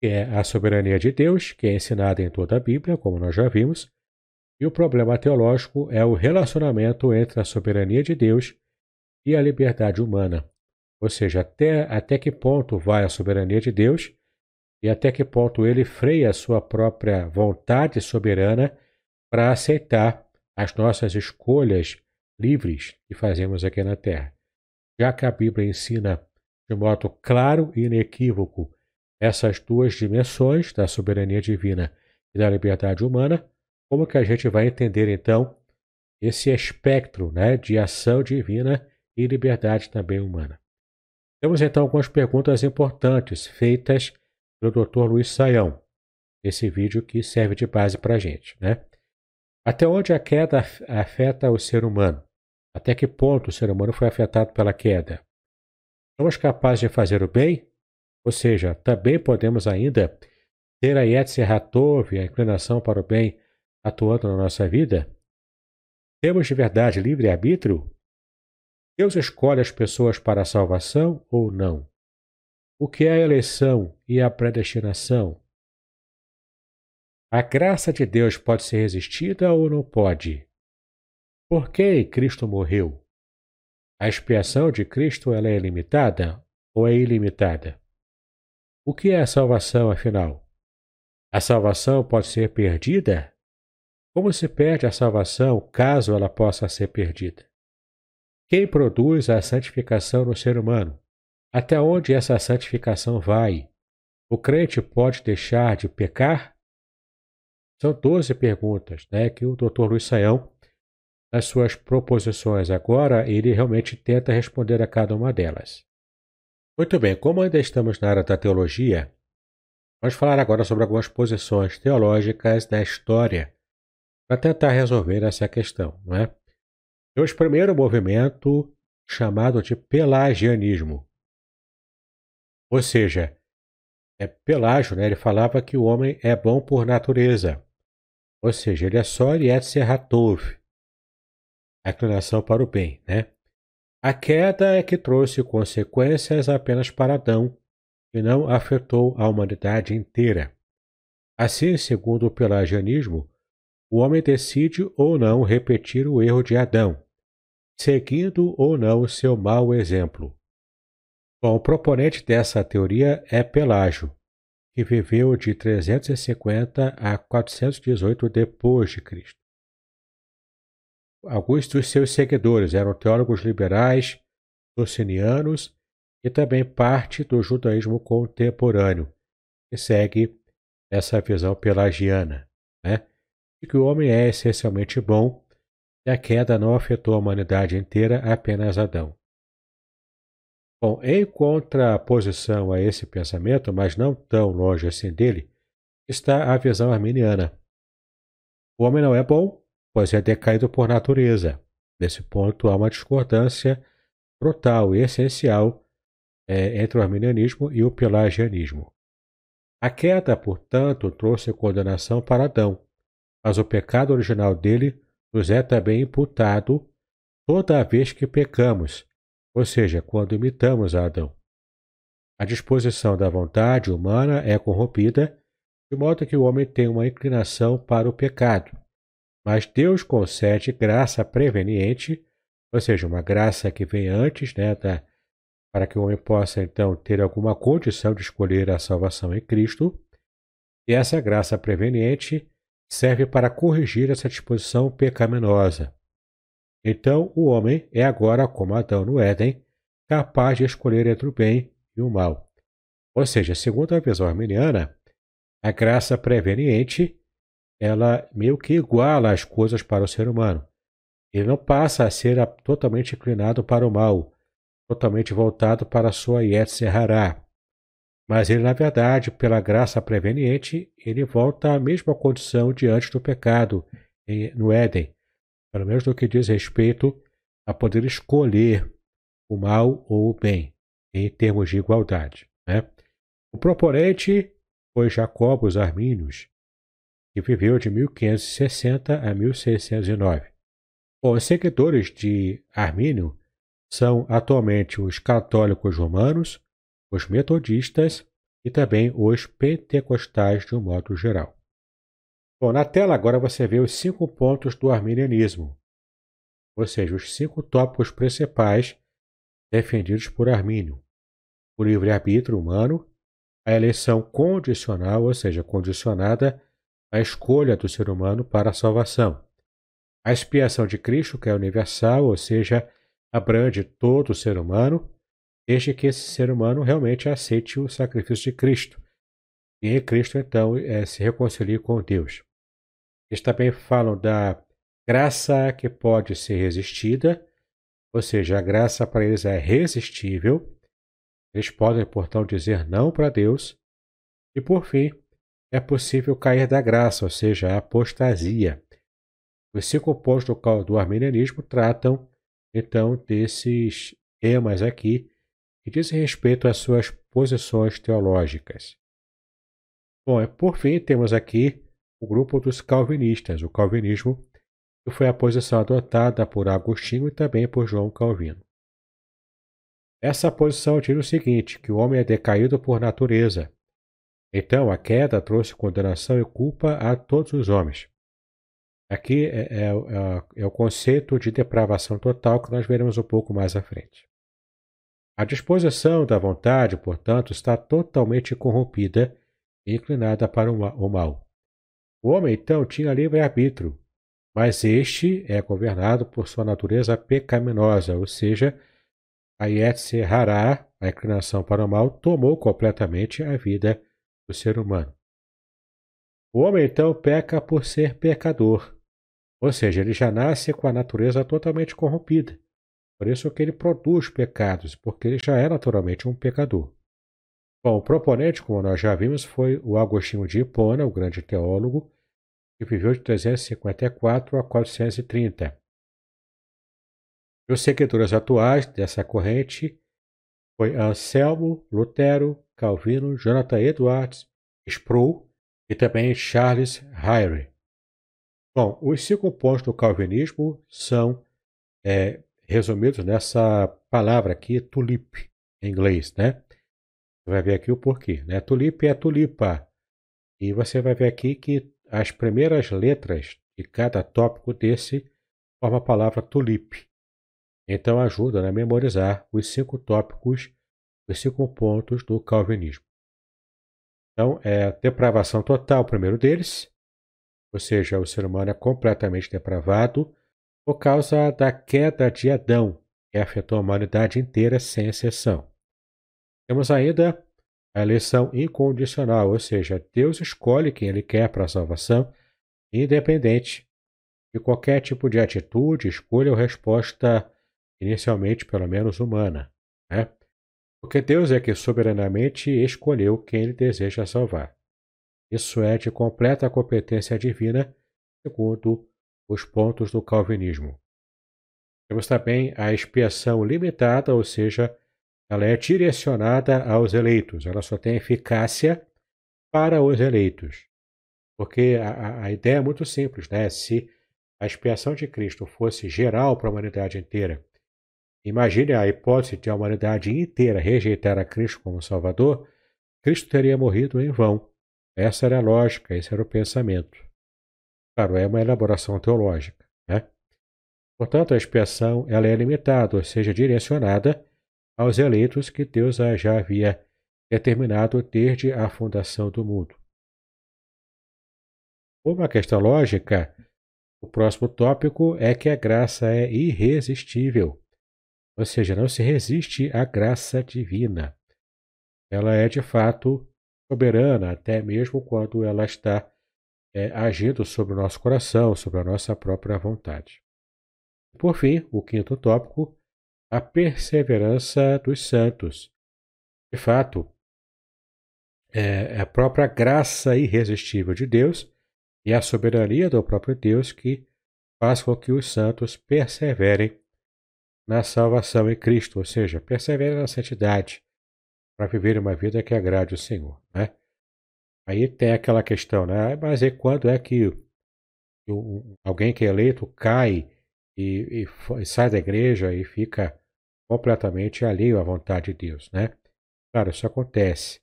que é a soberania de Deus, que é ensinada em toda a Bíblia, como nós já vimos, e o problema teológico é o relacionamento entre a soberania de Deus e a liberdade humana. Ou seja, até, até que ponto vai a soberania de Deus e até que ponto ele freia a sua própria vontade soberana para aceitar as nossas escolhas livres que fazemos aqui na Terra já que a Bíblia ensina de modo claro e inequívoco essas duas dimensões da soberania divina e da liberdade humana, como que a gente vai entender então esse espectro né, de ação divina e liberdade também humana? Temos então algumas perguntas importantes feitas pelo Dr. Luiz Saião, esse vídeo que serve de base para a gente. Né? Até onde a queda afeta o ser humano? Até que ponto o ser humano foi afetado pela queda? Somos capazes de fazer o bem? Ou seja, também podemos ainda ter a Yetzer Hatov, a inclinação para o bem, atuando na nossa vida? Temos de verdade livre-arbítrio? Deus escolhe as pessoas para a salvação ou não? O que é a eleição e a predestinação? A graça de Deus pode ser resistida ou não pode? Por que Cristo morreu? A expiação de Cristo ela é limitada ou é ilimitada? O que é a salvação, afinal? A salvação pode ser perdida? Como se perde a salvação caso ela possa ser perdida? Quem produz a santificação no ser humano? Até onde essa santificação vai? O crente pode deixar de pecar? São doze perguntas né, que o Dr. Luiz Saião nas suas proposições agora, ele realmente tenta responder a cada uma delas. Muito bem, como ainda estamos na área da teologia, vamos falar agora sobre algumas posições teológicas da história para tentar resolver essa questão. Não é? Temos primeiro movimento chamado de pelagianismo. Ou seja, é Pelágio, né? ele falava que o homem é bom por natureza. Ou seja, ele é só Yetzer Hatov, a inclinação para o bem, né? A queda é que trouxe consequências apenas para Adão e não afetou a humanidade inteira. Assim, segundo o pelagianismo, o homem decide ou não repetir o erro de Adão. seguindo ou não seu mau exemplo. Bom, o proponente dessa teoria é Pelágio, que viveu de 350 a 418 depois de Cristo. Alguns dos seus seguidores eram teólogos liberais, socinianos e também parte do judaísmo contemporâneo, que segue essa visão pelagiana, né? de que o homem é essencialmente bom e a queda não afetou a humanidade inteira, apenas Adão. Bom, em contraposição a esse pensamento, mas não tão longe assim dele, está a visão arminiana. O homem não é bom, pois é decaído por natureza. Nesse ponto há uma discordância brutal e essencial é, entre o arminianismo e o pelagianismo. A queda, portanto, trouxe condenação para Adão, mas o pecado original dele nos é também imputado toda vez que pecamos, ou seja, quando imitamos a Adão. A disposição da vontade humana é corrompida, de modo que o homem tem uma inclinação para o pecado. Mas Deus concede graça preveniente, ou seja, uma graça que vem antes, né, da, para que o homem possa então ter alguma condição de escolher a salvação em Cristo. E essa graça preveniente serve para corrigir essa disposição pecaminosa. Então o homem é agora, como Adão no Éden, capaz de escolher entre o bem e o mal. Ou seja, segundo a visão arminiana, a graça preveniente ela meio que iguala as coisas para o ser humano. Ele não passa a ser totalmente inclinado para o mal, totalmente voltado para a sua Yetzirah. Mas ele, na verdade, pela graça preveniente, ele volta à mesma condição diante do pecado no Éden, pelo menos no que diz respeito a poder escolher o mal ou o bem, em termos de igualdade. Né? O proponente foi Jacob os que viveu de 1560 a 1609. Bom, os seguidores de Armínio são atualmente os católicos romanos, os metodistas e também os pentecostais de um modo geral. Bom, na tela agora você vê os cinco pontos do arminianismo, ou seja, os cinco tópicos principais defendidos por Armínio: o livre-arbítrio humano, a eleição condicional, ou seja, condicionada à escolha do ser humano para a salvação, a expiação de Cristo, que é universal, ou seja, abrange todo o ser humano, desde que esse ser humano realmente aceite o sacrifício de Cristo. E em Cristo, então, é, se reconcilie com Deus. Eles também falam da graça que pode ser resistida, ou seja, a graça para eles é resistível. Eles podem, portanto, dizer não para Deus. E por fim, é possível cair da graça, ou seja, a apostasia. Os cinco pontos do, do arminianismo tratam, então, desses temas aqui que dizem respeito às suas posições teológicas. Bom, por fim, temos aqui o grupo dos calvinistas, o calvinismo, que foi a posição adotada por Agostinho e também por João Calvino. Essa posição diz o seguinte, que o homem é decaído por natureza. Então, a queda trouxe condenação e culpa a todos os homens. Aqui é, é, é, é o conceito de depravação total que nós veremos um pouco mais à frente. A disposição da vontade, portanto, está totalmente corrompida e inclinada para o mal. O homem, então, tinha livre-arbítrio, mas este é governado por sua natureza pecaminosa, ou seja, a Yetzirah, a inclinação para o mal, tomou completamente a vida do ser humano. O homem, então, peca por ser pecador, ou seja, ele já nasce com a natureza totalmente corrompida. Por isso que ele produz pecados, porque ele já é naturalmente um pecador. Bom, o proponente, como nós já vimos, foi o Agostinho de Hipona, o grande teólogo, que viveu de 354 a 430. E os seguidores atuais dessa corrente foi Anselmo, Lutero, Calvino, Jonathan Edwards, Sproul e também Charles Hyre. Bom, os cinco pontos do calvinismo são é, resumidos nessa palavra aqui, tulip, em inglês, né? Você vai ver aqui o porquê, né? Tulip é tulipa. E você vai ver aqui que as primeiras letras de cada tópico desse formam a palavra tulip. Então ajuda a memorizar os cinco tópicos, os cinco pontos do calvinismo. Então, é depravação total, o primeiro deles, ou seja, o ser humano é completamente depravado por causa da queda de Adão, que afetou a humanidade inteira sem exceção. Temos ainda a eleição incondicional, ou seja, Deus escolhe quem ele quer para a salvação, independente de qualquer tipo de atitude, escolha ou resposta, inicialmente pelo menos humana. Né? Porque Deus é que soberanamente escolheu quem ele deseja salvar. Isso é de completa competência divina, segundo os pontos do calvinismo. Temos também a expiação limitada, ou seja, ela é direcionada aos eleitos, ela só tem eficácia para os eleitos. Porque a, a ideia é muito simples, né? Se a expiação de Cristo fosse geral para a humanidade inteira, imagine a hipótese de a humanidade inteira rejeitar a Cristo como Salvador, Cristo teria morrido em vão. Essa era a lógica, esse era o pensamento. Claro, é uma elaboração teológica. Né? Portanto, a expiação ela é limitada, ou seja, direcionada aos eleitos que Deus já havia determinado desde a fundação do mundo. Uma questão lógica, o próximo tópico é que a graça é irresistível, ou seja, não se resiste à graça divina. Ela é de fato soberana, até mesmo quando ela está é, agindo sobre o nosso coração, sobre a nossa própria vontade. Por fim, o quinto tópico a perseverança dos santos. De fato, é, é a própria graça irresistível de Deus e a soberania do próprio Deus que faz com que os santos perseverem na salvação em Cristo, ou seja, perseverem na santidade para viver uma vida que agrade o Senhor. Né? Aí tem aquela questão, né? Mas e quando é que alguém que é eleito cai e, e, e sai da igreja e fica completamente alheio à vontade de Deus, né? Claro, isso acontece.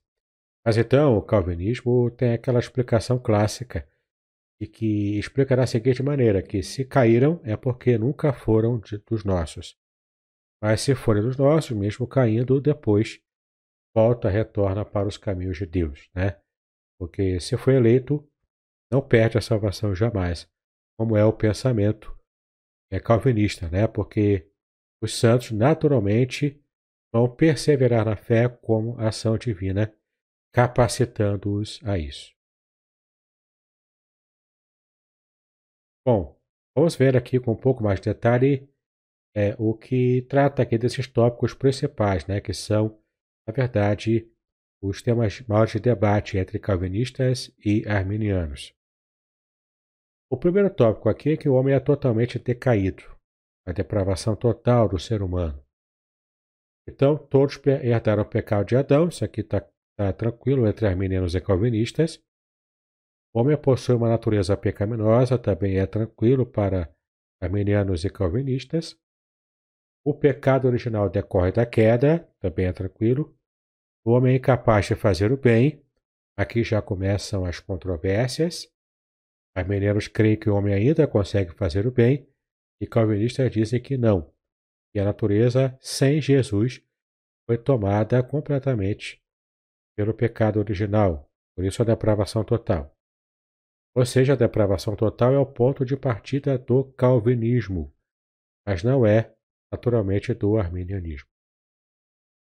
Mas então o calvinismo tem aquela explicação clássica e que explica da seguinte maneira: que se caíram é porque nunca foram de, dos nossos. Mas se forem dos nossos, mesmo caindo, depois volta, retorna para os caminhos de Deus, né? Porque se foi eleito, não perde a salvação jamais, como é o pensamento é calvinista, né? Porque os santos naturalmente vão perseverar na fé como ação divina, capacitando-os a isso. Bom, vamos ver aqui com um pouco mais de detalhe é, o que trata aqui desses tópicos principais, né, que são, na verdade, os temas maiores de debate entre calvinistas e arminianos. O primeiro tópico aqui é que o homem é totalmente decaído, a depravação total do ser humano. Então, todos herdaram o pecado de Adão, isso aqui está tá tranquilo entre arminianos e calvinistas. O homem possui uma natureza pecaminosa, também é tranquilo para arminianos e calvinistas. O pecado original decorre da queda, também é tranquilo. O homem é incapaz de fazer o bem, aqui já começam as controvérsias. Arminianos creem que o homem ainda consegue fazer o bem, e calvinistas dizem que não, que a natureza sem Jesus foi tomada completamente pelo pecado original, por isso a depravação total. Ou seja, a depravação total é o ponto de partida do calvinismo, mas não é, naturalmente, do arminianismo.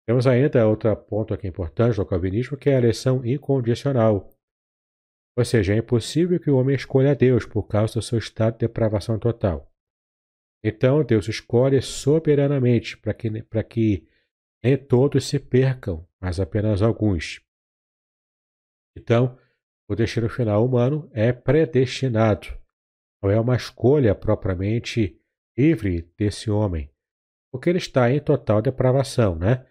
Temos ainda outro ponto aqui importante do calvinismo, que é a eleição incondicional. Ou seja, é impossível que o homem escolha Deus por causa do seu estado de depravação total. Então Deus escolhe soberanamente para que, que nem todos se percam, mas apenas alguns. Então, o destino final humano é predestinado. Não é uma escolha propriamente livre desse homem, porque ele está em total depravação, né?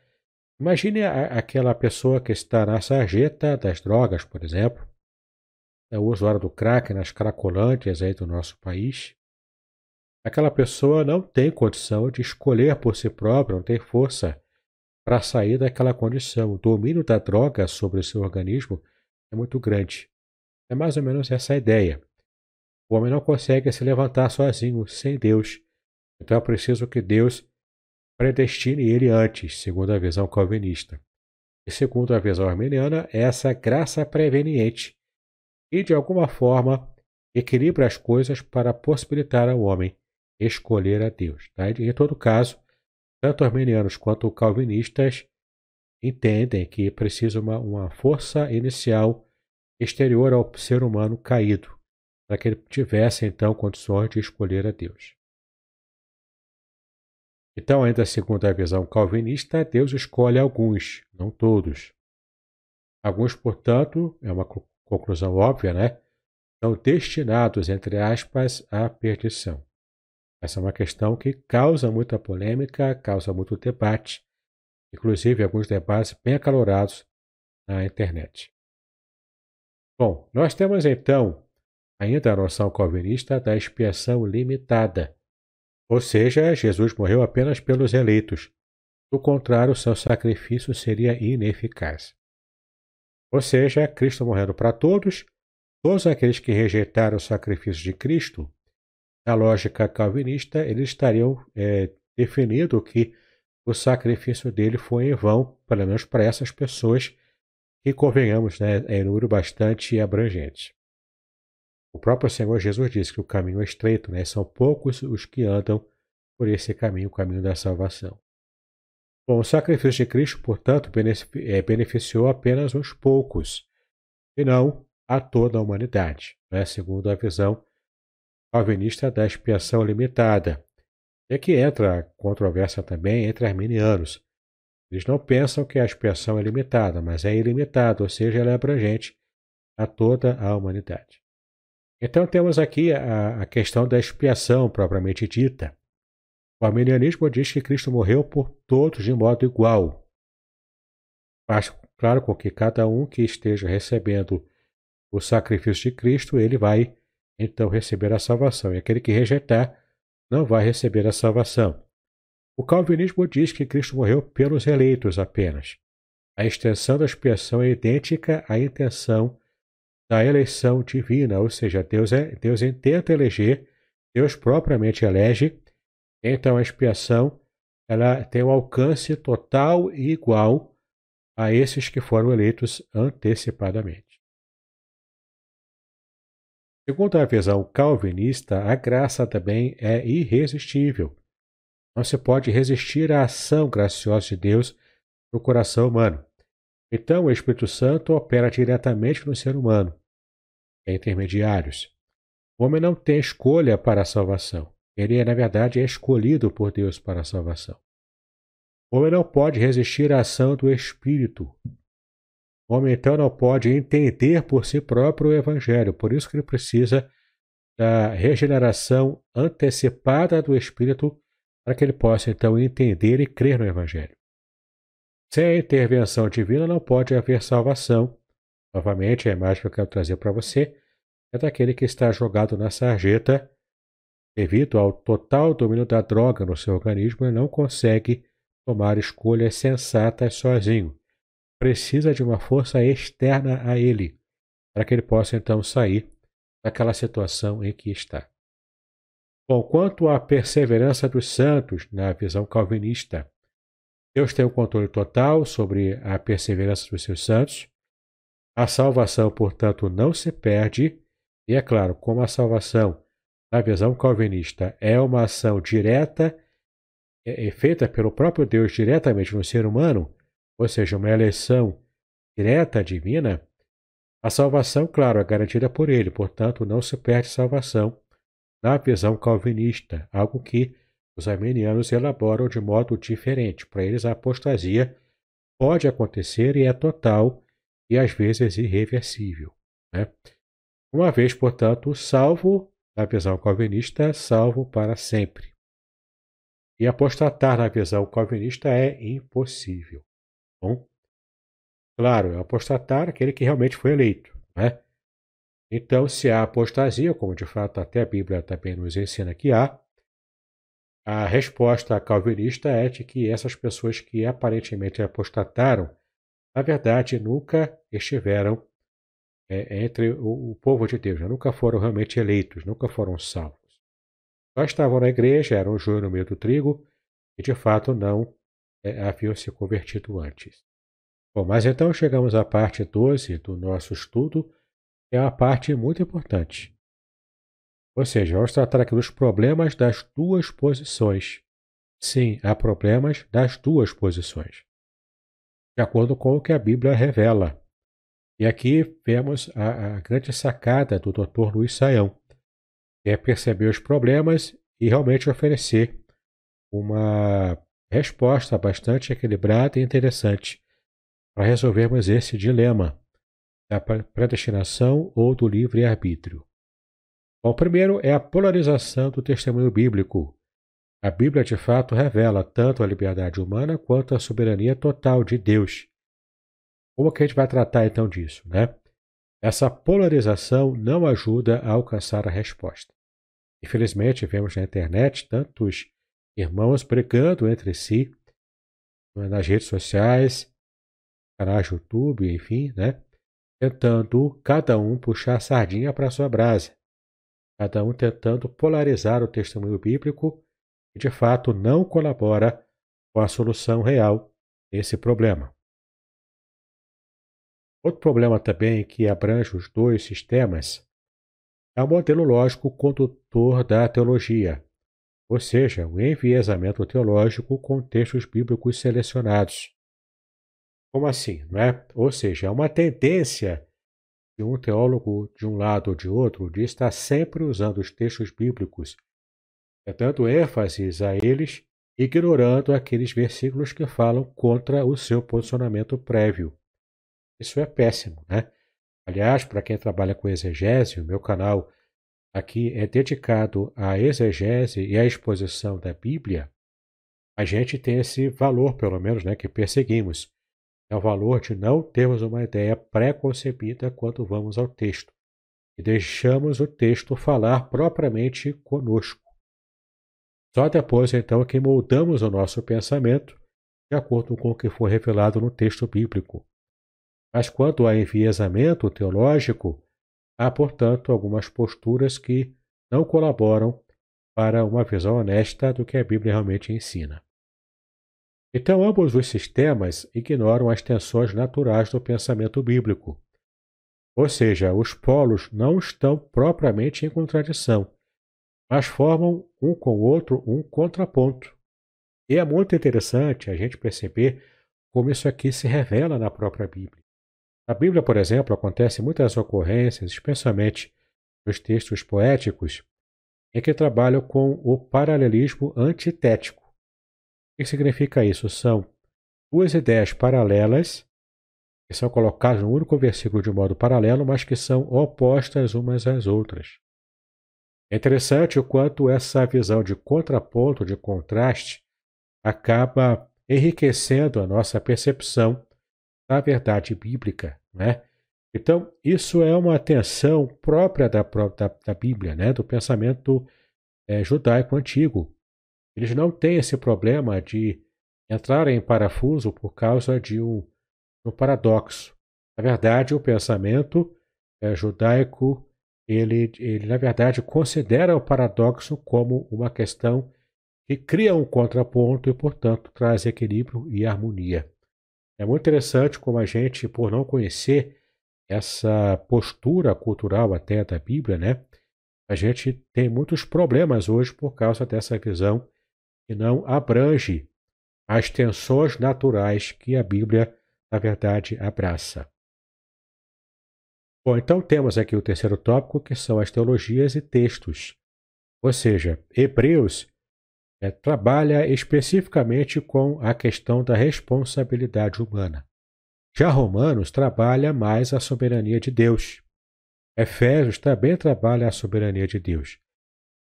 Imagine a, aquela pessoa que está na sarjeta das drogas, por exemplo, é o usuário do crack nas cracolândias aí do nosso país. Aquela pessoa não tem condição de escolher por si própria, não tem força para sair daquela condição. O domínio da droga sobre o seu organismo é muito grande. É mais ou menos essa a ideia. O homem não consegue se levantar sozinho, sem Deus. Então é preciso que Deus predestine ele antes, segundo a visão calvinista. E segundo a visão armeniana, essa graça preveniente e, de alguma forma, equilibra as coisas para possibilitar ao homem escolher a Deus. Tá? Em todo caso, tanto armenianos quanto calvinistas entendem que precisa uma, uma força inicial exterior ao ser humano caído, para que ele tivesse então condições de escolher a Deus. Então, ainda segundo a visão calvinista, Deus escolhe alguns, não todos. Alguns, portanto, é uma conclusão óbvia, né? São destinados, entre aspas, à perdição. Essa é uma questão que causa muita polêmica, causa muito debate, inclusive alguns debates bem acalorados na internet. Bom, nós temos então ainda a noção calvinista da expiação limitada, ou seja, Jesus morreu apenas pelos eleitos. Do contrário, seu sacrifício seria ineficaz. Ou seja, Cristo morrendo para todos, todos aqueles que rejeitaram o sacrifício de Cristo, na lógica calvinista, eles estariam é, definindo que o sacrifício dele foi em vão, pelo menos para essas pessoas que, convenhamos, né, é um número bastante abrangente. O próprio Senhor Jesus disse que o caminho é estreito, né? são poucos os que andam por esse caminho, o caminho da salvação. Bom, o sacrifício de Cristo, portanto, é, beneficiou apenas uns poucos, e não a toda a humanidade, né? segundo a visão calvinista da expiação limitada. É que entra a controvérsia também entre arminianos. Eles não pensam que a expiação é limitada, mas é ilimitada, ou seja, ela é abrangente a toda a humanidade. Então temos aqui a, a questão da expiação propriamente dita. O arminianismo diz que Cristo morreu por todos de modo igual. Faz claro com que cada um que esteja recebendo o sacrifício de Cristo, ele vai então receber a salvação. E aquele que rejeitar não vai receber a salvação. O calvinismo diz que Cristo morreu pelos eleitos apenas. A extensão da expiação é idêntica à intenção da eleição divina, ou seja, Deus, é, Deus tenta eleger, Deus propriamente elege, então a expiação ela tem um alcance total e igual a esses que foram eleitos antecipadamente. Segundo a visão calvinista, a graça também é irresistível. Não se pode resistir à ação graciosa de Deus no coração humano. Então, o Espírito Santo opera diretamente no ser humano, é intermediários. O homem não tem escolha para a salvação. Ele, na verdade, é escolhido por Deus para a salvação. O homem não pode resistir à ação do Espírito. O homem, então, não pode entender por si próprio o Evangelho. Por isso que ele precisa da regeneração antecipada do Espírito para que ele possa, então, entender e crer no Evangelho. Sem a intervenção divina não pode haver salvação. Novamente, a imagem que eu quero trazer para você é daquele que está jogado na sarjeta. Devido ao total domínio da droga no seu organismo, ele não consegue tomar escolhas sensatas sozinho. Precisa de uma força externa a ele, para que ele possa então sair daquela situação em que está. Bom, quanto à perseverança dos santos na visão calvinista, Deus tem o controle total sobre a perseverança dos seus santos. A salvação, portanto, não se perde. E é claro, como a salvação, na visão calvinista, é uma ação direta, é, é feita pelo próprio Deus diretamente no ser humano, ou seja, uma eleição direta divina, a salvação, claro, é garantida por ele, portanto, não se perde salvação na visão calvinista, algo que os armenianos elaboram de modo diferente. Para eles, a apostasia pode acontecer e é total e às vezes irreversível. Né? Uma vez, portanto, salvo, na visão calvinista, salvo para sempre. E apostatar na visão calvinista é impossível. Bom, claro, é apostatar aquele que realmente foi eleito. Né? Então, se há apostasia, como de fato até a Bíblia também nos ensina que há, a resposta calvinista é de que essas pessoas que aparentemente apostataram, na verdade, nunca estiveram é, entre o, o, povo de Deus, nunca foram realmente eleitos, nunca foram salvos. Só estavam na igreja, eram joio no meio do trigo, e de fato não é, haviam se convertido antes. Bom, mas então chegamos à parte 12 do nosso estudo, que é uma parte muito importante. Ou seja, vamos tratar aqui dos problemas das duas posições. Sim, há problemas das duas posições. De acordo com o que a Bíblia revela. E aqui vemos a, a grande sacada do Dr. Luiz Saião, que é perceber os problemas e realmente oferecer uma resposta bastante equilibrada e interessante para resolvermos esse dilema da predestinação ou do livre-arbítrio. Bom, o primeiro é a polarização do testemunho bíblico. A Bíblia de fato revela tanto a liberdade humana quanto a soberania total de Deus. Como que a gente vai tratar então disso, né? Essa polarização não ajuda a alcançar a resposta. Infelizmente, vemos na internet tantos irmãos brigando entre si, nas redes sociais, canais YouTube, enfim, né? Tentando cada um puxar a sardinha para sua brasa. Cada um tentando polarizar o testemunho bíblico e, de fato, não colabora com a solução real desse problema. Outro problema também que abrange os dois sistemas é o modelo lógico condutor da teologia, ou seja, o enviesamento teológico com textos bíblicos selecionados. Como assim? Não é? Ou seja, é uma tendência de um teólogo de um lado ou de outro de estar sempre usando os textos bíblicos, dando ênfases a eles, ignorando aqueles versículos que falam contra o seu posicionamento prévio. Isso é péssimo, né? Aliás, para quem trabalha com exegese, o meu canal aqui é dedicado à exegese e à exposição da Bíblia. A gente tem esse valor, pelo menos, né, que perseguimos. É o valor de não termos uma ideia pré-concebida quando vamos ao texto e deixamos o texto falar propriamente conosco. Só depois, então, que moldamos o nosso pensamento de acordo com o que foi revelado no texto bíblico. Mas quanto ao enviesamento teológico, há, portanto, algumas posturas que não colaboram para uma visão honesta do que a Bíblia realmente ensina. Então, ambos os sistemas ignoram as tensões naturais do pensamento bíblico. Ou seja, os polos não estão propriamente em contradição, mas formam um com o outro um contraponto. E é muito interessante a gente perceber como isso aqui se revela na própria Bíblia. Na Bíblia, por exemplo, acontecem muitas ocorrências, especialmente nos textos poéticos, em que trabalham com o paralelismo antitético. O que significa isso? São duas ideias paralelas que são colocadas no único versículo de modo paralelo, mas que são opostas umas às outras. É interessante o quanto essa visão de contraponto, de contraste, acaba enriquecendo a nossa percepção da verdade bíblica, né? Então, isso é uma atenção própria da, da, da Bíblia, né? do pensamento é, judaico antigo. Eles não têm esse problema de entrar em parafuso por causa de um, um paradoxo. Na verdade, o pensamento é, judaico, ele, ele, na verdade, considera o paradoxo como uma questão que cria um contraponto e, portanto, traz equilíbrio e harmonia. É muito interessante como a gente, por não conhecer essa postura cultural até da Bíblia, né? A gente tem muitos problemas hoje por causa dessa visão que não abrange as tensões naturais que a Bíblia, na verdade, abraça. Bom, então temos aqui o terceiro tópico, que são as teologias e textos. Ou seja, Hebreus é, trabalha especificamente com a questão da responsabilidade humana. Já Romanos trabalha mais a soberania de Deus. Efésios também trabalha a soberania de Deus.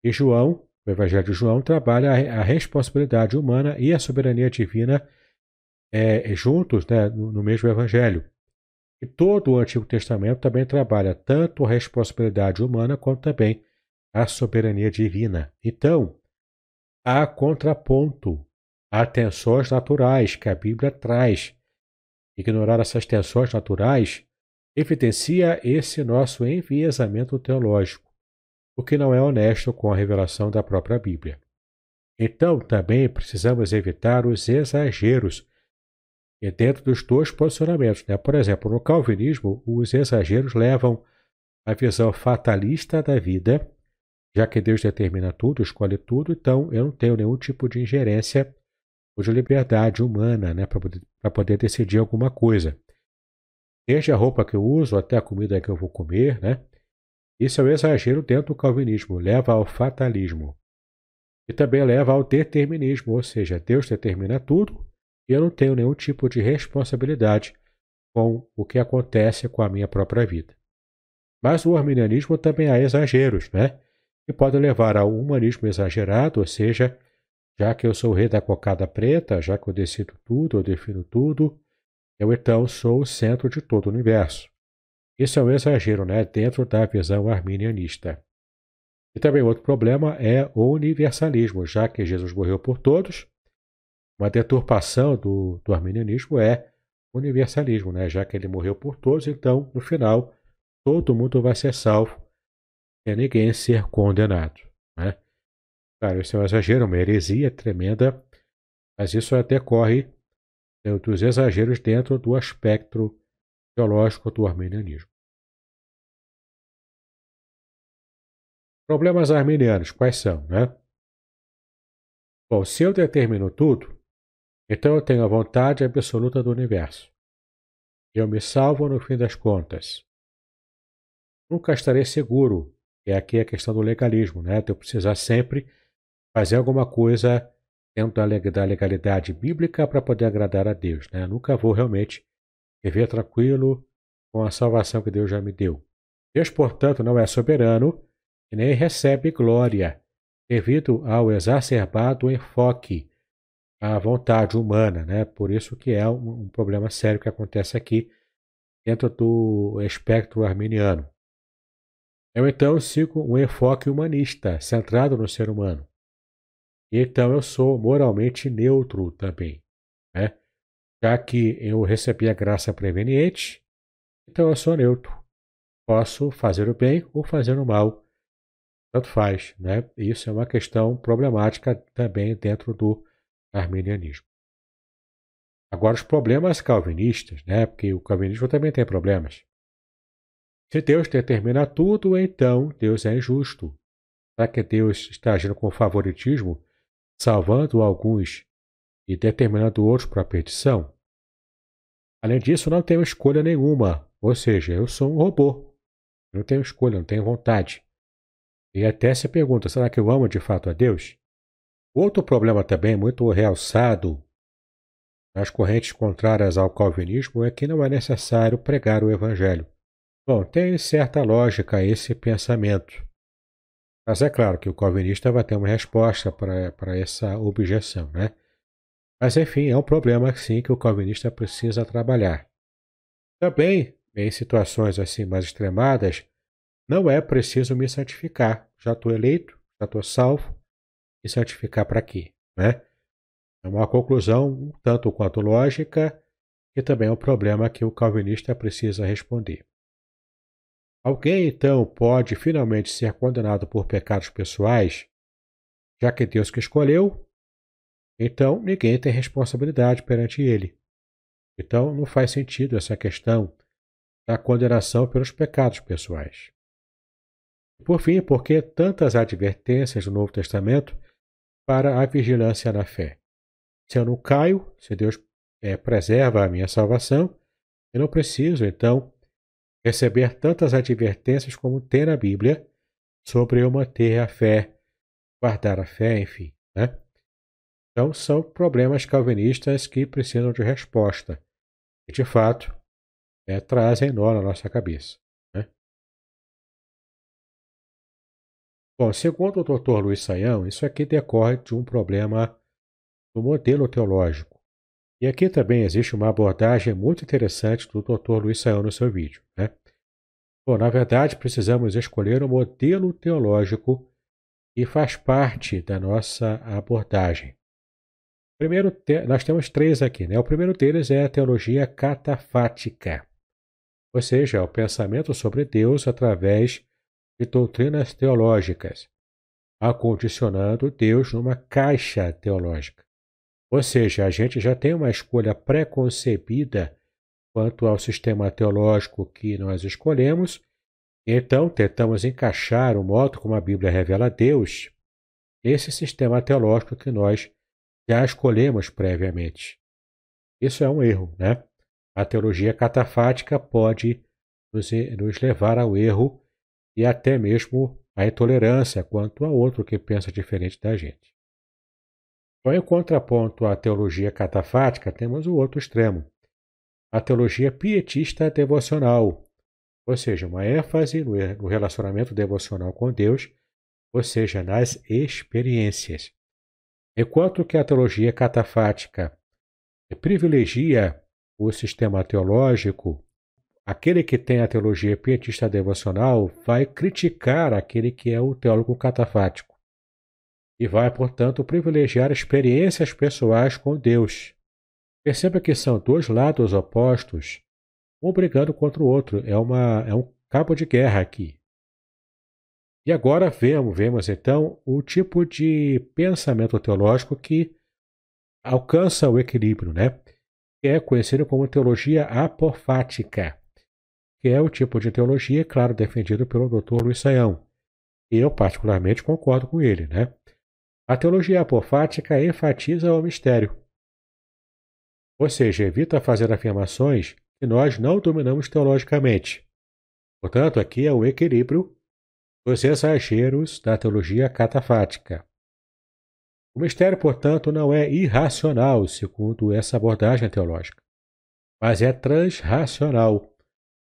E João, o Evangelho de João, trabalha a, responsabilidade humana e a soberania divina é, juntos né, no, no mesmo Evangelho. E todo o Antigo Testamento também trabalha tanto a responsabilidade humana quanto também a soberania divina. Então, há contraponto, há tensões naturais que a Bíblia traz. Ignorar essas tensões naturais evidencia esse nosso enviesamento teológico, o que não é honesto com a revelação da própria Bíblia. Então, também precisamos evitar os exageros dentro dos dois posicionamentos. Né? Por exemplo, no calvinismo, os exageros levam a visão fatalista da vida, já que Deus determina tudo, escolhe tudo, então eu não tenho nenhum tipo de ingerência ou de liberdade humana né, para poder, poder decidir alguma coisa. Desde a roupa que eu uso até a comida que eu vou comer, né? Isso é o exagero dentro do calvinismo, leva ao fatalismo. E também leva ao determinismo, ou seja, Deus determina tudo e eu não tenho nenhum tipo de responsabilidade com o que acontece com a minha própria vida. Mas o arminianismo também há exageros, né? Que podem levar ao humanismo exagerado, ou seja, já que eu sou o rei da cocada preta, já que eu decido tudo, eu defino tudo, eu então sou o centro de todo o universo. Isso é um exagero, né? Dentro da visão arminianista. E também outro problema é o universalismo, já que Jesus morreu por todos, uma deturpação do, do arminianismo é universalismo, né? já que ele morreu por todos, então, no final, todo mundo vai ser salvo sem ninguém ser condenado. Né? Claro, isso é um exagero, uma heresia tremenda, mas isso decorre dos exageros dentro do aspecto teológico do arminianismo. Problemas arminianos, quais são? Né? Bom, se eu determino tudo, então eu tenho a vontade absoluta do universo. Eu me salvo no fim das contas. Nunca estarei seguro. É aqui a questão do legalismo, né? De eu precisar sempre fazer alguma coisa dentro da legalidade bíblica para poder agradar a Deus, né? Nunca vou realmente viver tranquilo com a salvação que Deus já me deu. Deus, portanto, não é soberano e nem recebe glória devido ao exacerbado enfoque a vontade humana, né? Por isso que é um, um problema sério que acontece aqui dentro do espectro arminiano. Eu então sigo um enfoque humanista, centrado no ser humano. E então eu sou moralmente neutro também, né? Já que eu recebi a graça preveniente, então eu sou neutro. Posso fazer o bem ou fazer o mal. Tanto faz, né? Isso é uma questão problemática também dentro do arminianismo. Agora, os problemas calvinistas, né? porque o calvinismo também tem problemas. Se Deus determina tudo, então Deus é injusto. Será que Deus está agindo com favoritismo, salvando alguns e determinando outros para a perdição? Além disso, não tenho escolha nenhuma, ou seja, eu sou um robô. Eu não tenho escolha, não tenho vontade. E até se pergunta: será que eu amo de fato a Deus? Outro problema também muito realçado nas correntes contrárias ao calvinismo é que não é necessário pregar o evangelho. Bom, tem certa lógica esse pensamento. Mas é claro que o calvinista vai ter uma resposta para essa objeção, né? Mas enfim, é um problema sim que o calvinista precisa trabalhar. Também, em situações assim mais extremadas, não é preciso me santificar. Já estou eleito, já estou salvo, e certificar para quê? Né? É uma conclusão um tanto quanto lógica e também é um problema que o calvinista precisa responder. Alguém então pode finalmente ser condenado por pecados pessoais, já que Deus que escolheu, então ninguém tem responsabilidade perante ele. Então não faz sentido essa questão da condenação pelos pecados pessoais. Por fim, porque tantas advertências do Novo Testamento para a vigilância na fé. Se eu não caio, se Deus é, preserva a minha salvação, eu não preciso, então, receber tantas advertências como tem na Bíblia sobre eu manter a fé, guardar a fé, enfim. Né? Então, são problemas calvinistas que precisam de resposta. E, de fato, é, trazem nó na nossa cabeça. Bom, segundo o Dr. Luiz Saião, isso aqui decorre de um problema do modelo teológico. E aqui também existe uma abordagem muito interessante do Dr. Luiz Saião no seu vídeo. Né? Bom, na verdade, precisamos escolher o um modelo teológico que faz parte da nossa abordagem. Primeiro, nós temos três aqui. Né? O primeiro deles é a teologia catafática, ou seja, o pensamento sobre Deus através de doutrinas teológicas. acondicionando Deus numa caixa teológica. Ou seja, a gente já tem uma escolha pré-concebida quanto ao sistema teológico que nós escolhemos, então tentamos encaixar o modo como a Bíblia revela a Deus nesse sistema teológico que nós já escolhemos previamente. Isso é um erro, né? A teologia catafática pode nos, nos levar ao erro e até mesmo à intolerância quanto a outro que pensa diferente da gente. Então, em contraponto à teologia catafática, temos o outro extremo, a teologia pietista devocional, ou seja, uma ênfase no relacionamento devocional com Deus, ou seja, nas experiências. Enquanto que a teologia catafática privilegia o sistema teológico, aquele que tem a teologia pietista devocional vai criticar aquele que é o teólogo catafático e vai, portanto, privilegiar experiências pessoais com Deus. Perceba que são dois lados opostos, um brigando contra o outro. É, uma, é um cabo de guerra aqui. E agora vemos, vemos então o tipo de pensamento teológico que alcança o equilíbrio, né? Que é conhecido como teologia apofática, que é o tipo de teologia, claro, defendido pelo Dr. Luiz Saião. Eu particularmente concordo com ele, né? A teologia apofática enfatiza o mistério. Ou seja, evita fazer afirmações que nós não dominamos teologicamente. Portanto, aqui é o equilíbrio dos exageros da teologia catafática. O mistério, portanto, não é irracional, segundo essa abordagem teológica, mas é transracional,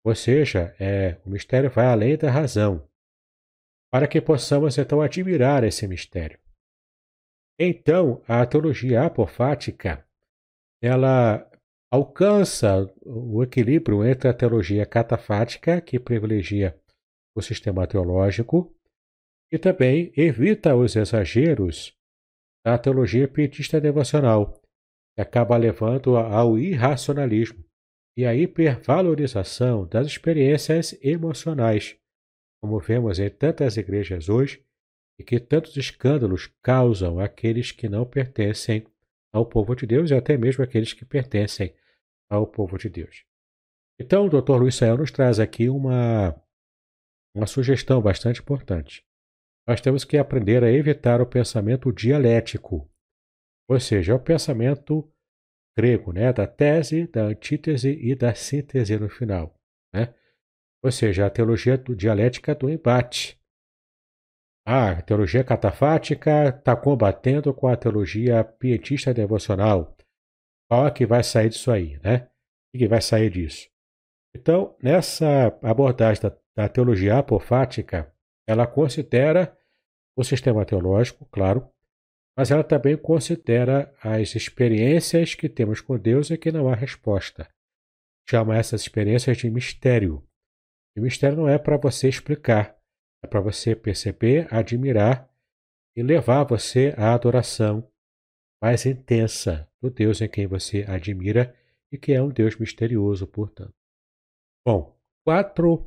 ou seja, é, o mistério vai além da razão, para que possamos então admirar esse mistério. Então, a teologia apofática, ela alcança o equilíbrio entre a teologia catafática, que privilegia o sistema teológico, e também evita os exageros da teologia pietista devocional, que acaba levando ao irracionalismo e à hipervalorização das experiências emocionais, como vemos em tantas igrejas hoje e que tantos escândalos causam àqueles que não pertencem ao povo de Deus e até mesmo àqueles que pertencem ao povo de Deus. Então, o Dr. Luiz Sael nos traz aqui uma, uma sugestão bastante importante. Nós temos que aprender a evitar o pensamento dialético, ou seja, o pensamento grego, né, da tese, da antítese e da síntese no final, né? Ou seja, a teologia do, dialética do embate, ah, a teologia catafática está combatendo com a teologia pietista devocional. Qual é que vai sair disso aí, né? O que vai sair disso? Então, nessa abordagem da, da teologia apofática, ela considera o sistema teológico, claro, mas ela também considera as experiências que temos com Deus e que não há resposta. Chama essas experiências de mistério. E mistério não é para você explicar, é para você perceber, admirar e levar você à adoração mais intensa do Deus em quem você admira e que é um Deus misterioso, portanto. Bom, quatro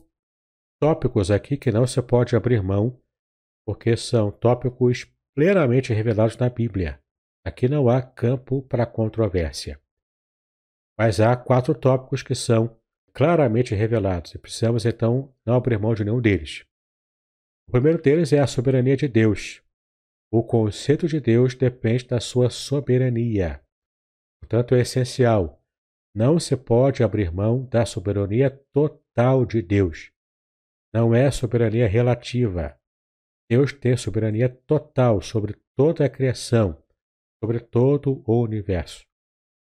tópicos aqui que não se pode abrir mão, porque são tópicos plenamente revelados na Bíblia. Aqui não há campo para controvérsia. Mas há quatro tópicos que são claramente revelados e precisamos então não abrir mão de nenhum deles. O primeiro deles é a soberania de Deus. O conceito de Deus depende da sua soberania. Portanto, é essencial. Não se pode abrir mão da soberania total de Deus. Não é soberania relativa. Deus tem soberania total sobre toda a criação, sobre todo o universo.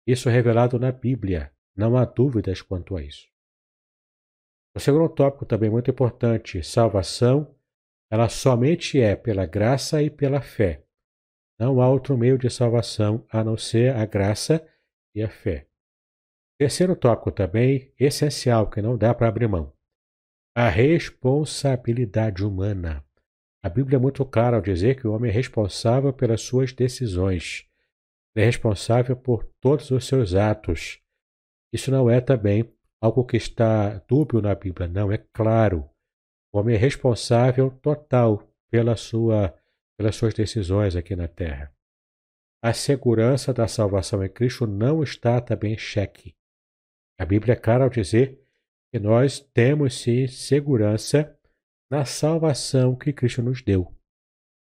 Isso é revelado na Bíblia. Não há dúvidas quanto a isso. O segundo tópico também muito importante: salvação ela somente é pela graça e pela fé. Não há outro meio de salvação a não ser a graça e a fé. Terceiro tópico também, essencial, que não dá para abrir mão. A responsabilidade humana. A Bíblia é muito clara ao dizer que o homem é responsável pelas suas decisões. Ele é responsável por todos os seus atos. Isso não é também algo que está dúbio na Bíblia, não, é claro. O homem é responsável total pela sua pelas suas decisões aqui na Terra. A segurança da salvação em Cristo não está também em xeque. A Bíblia é clara ao dizer que nós temos sim segurança na salvação que Cristo nos deu.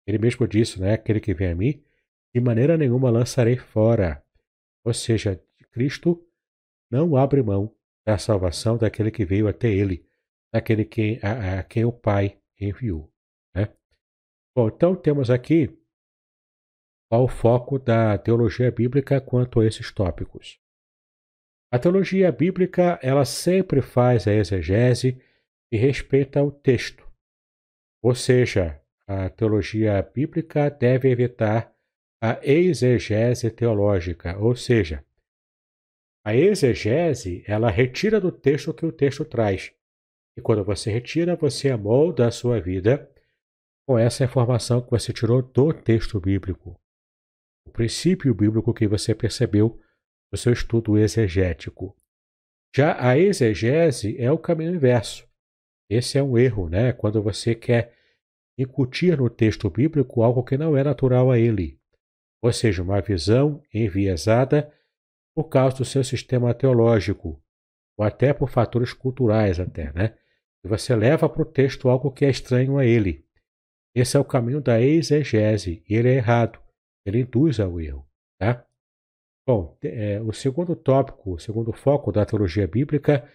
Ele mesmo disse, né? Aquele que vem a mim, de maneira nenhuma lançarei fora. Ou seja, Cristo não abre mão da salvação daquele que veio até ele, daquele que, a, a quem o Pai enviou. Né? Bom, então temos aqui qual o foco da teologia bíblica quanto a esses tópicos. A teologia bíblica ela sempre faz a exegese e respeita o texto. Ou seja, a teologia bíblica deve evitar a exegese teológica, ou seja, a exegese, ela retira do texto o que o texto traz. E quando você retira, você amolda a sua vida com essa informação que você tirou do texto bíblico. O princípio bíblico que você percebeu no seu estudo exegético. Já a exegese é o caminho inverso. Esse é um erro, né? Quando você quer incutir no texto bíblico algo que não é natural a ele, ou seja, uma visão enviesada por causa do seu sistema teológico, ou até por fatores culturais até, né? E você leva para o texto algo que é estranho a ele. Esse é o caminho da exegese, e ele é errado. Ele induz ao erro, tá? Bom, é, o segundo tópico, o segundo foco da teologia bíblica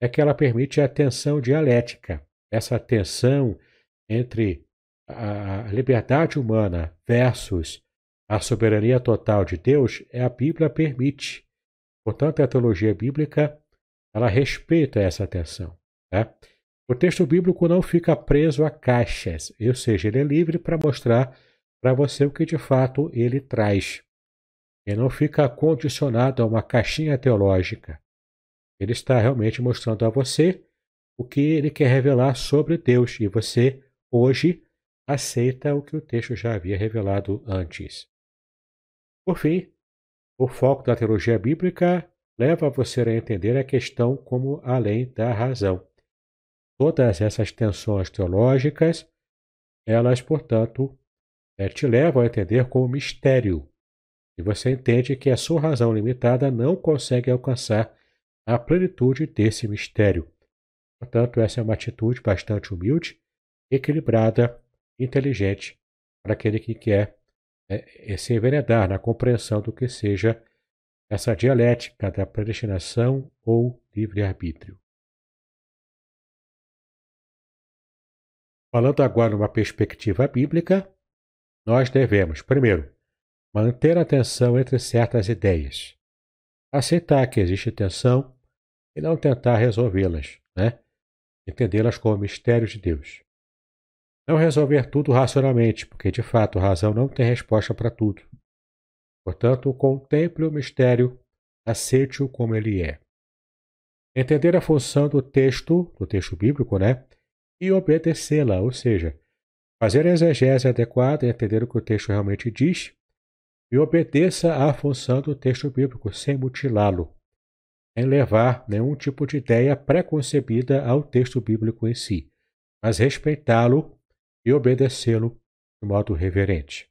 é que ela permite a tensão dialética. Essa tensão entre a liberdade humana versus a soberania total de Deus, é a Bíblia permite. Portanto, a teologia bíblica ela respeita essa tensão. Tá? O texto bíblico não fica preso a caixas, ou seja, ele é livre para mostrar para você o que de fato ele traz. Ele não fica condicionado a uma caixinha teológica. Ele está realmente mostrando a você o que ele quer revelar sobre Deus e você, hoje, aceita o que o texto já havia revelado antes. Por fim, o foco da teologia bíblica leva você a entender a questão como além da razão. Todas essas tensões teológicas, elas, portanto, eh, te levam a entender como mistério. E você entende que a sua razão limitada não consegue alcançar a plenitude desse mistério. Portanto, essa é uma atitude bastante humilde, equilibrada, inteligente para aquele que quer é, é se enveredar na compreensão do que seja essa dialética da predestinação ou livre-arbítrio. Falando agora numa perspectiva bíblica, nós devemos, primeiro, manter a tensão entre certas ideias, aceitar que existe tensão e não tentar resolvê-las, né? entendê-las como mistério de Deus. Não resolver tudo racionalmente, porque de fato a razão não tem resposta para tudo. Portanto, contemple o mistério, aceite-o como ele é. Entender a função do texto, do texto bíblico, né? E obedecê-la, ou seja, fazer a exegese adequada, entender o que o texto realmente diz e obedeça à função do texto bíblico sem mutilá-lo, sem levar nenhum tipo de ideia preconcebida ao texto bíblico em si, mas respeitá-lo e obedecê-lo de modo reverente.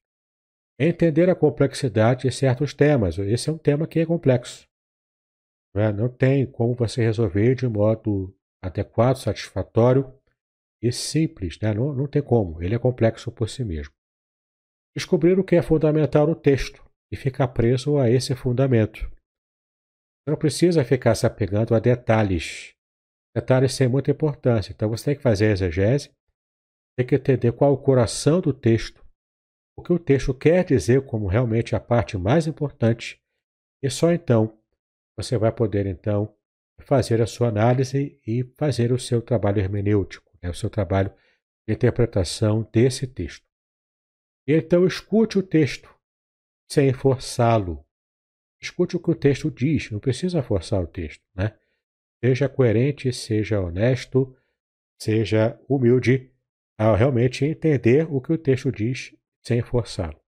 Entender a complexidade de certos temas. Esse é um tema que é complexo. Não, é? não tem como você resolver de modo adequado, satisfatório e simples. Né? Não tem como. Ele é complexo por si mesmo. Descobrir o que é fundamental no texto e ficar preso a esse fundamento. Não precisa ficar se apegando a detalhes. Detalhes têm muita importância. Então você tem que fazer a exegese tem que entender qual é o coração do texto, o que o texto quer dizer como realmente a parte mais importante, e só então você vai poder então fazer a sua análise e fazer o seu trabalho hermenêutico, né, o seu trabalho de interpretação desse texto. Então escute o texto sem forçá-lo. Escute o que o texto diz, não precisa forçar o texto, né? Seja coerente, seja honesto, seja humilde a realmente entender o que o texto diz sem forçá-lo.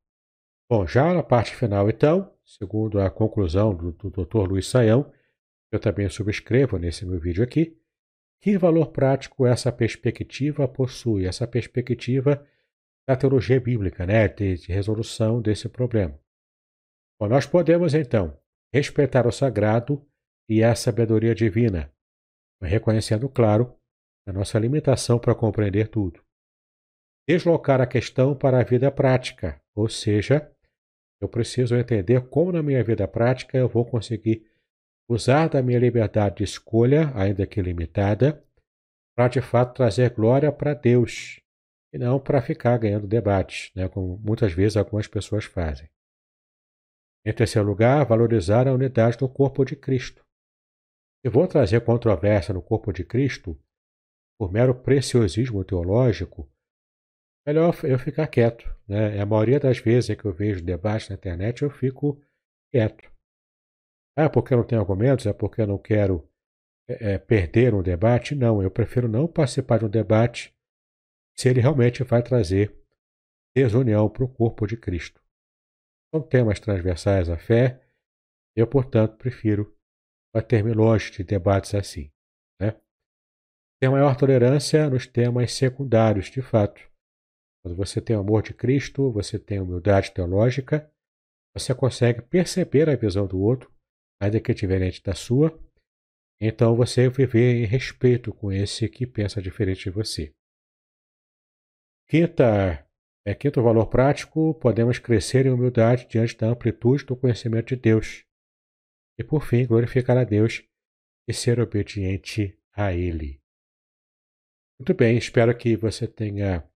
Bom, já na parte final, então, segundo a conclusão do, do Dr. Luiz Saião, eu também subscrevo nesse meu vídeo aqui, que valor prático essa perspectiva possui? Essa perspectiva da teologia bíblica, né, de, de resolução desse problema. Bom, nós podemos, então, respeitar o sagrado e a sabedoria divina, reconhecendo, claro, a nossa limitação para compreender tudo. Deslocar a questão para a vida prática, ou seja, eu preciso entender como na minha vida prática eu vou conseguir usar da minha liberdade de escolha, ainda que limitada, para de fato trazer glória para Deus e não para ficar ganhando debates, né, como muitas vezes algumas pessoas fazem. Em terceiro lugar, valorizar a unidade do corpo de Cristo. Se vou trazer controvérsia no corpo de Cristo, por mero preciosismo teológico, melhor eu ficar quieto. Né? A maioria das vezes que eu vejo debate na internet, eu fico quieto. Ah, porque eu não tenho argumentos? É porque eu não quero é, é, perder um debate? Não, eu prefiro não participar de um debate se ele realmente vai trazer desunião para o corpo de Cristo. São temas transversais à fé, eu, portanto, prefiro bater-me longe de debates assim. Né? Ter maior tolerância nos temas secundários, de fato. Quando você tem o amor de Cristo, você tem humildade teológica, você consegue perceber a visão do outro, ainda que diferente da sua, então você viver em respeito com esse que pensa diferente de você. Quinta, é, quinto valor prático, podemos crescer em humildade diante da amplitude do conhecimento de Deus. E por fim, glorificar a Deus e ser obediente a Ele. Muito bem, espero que você tenha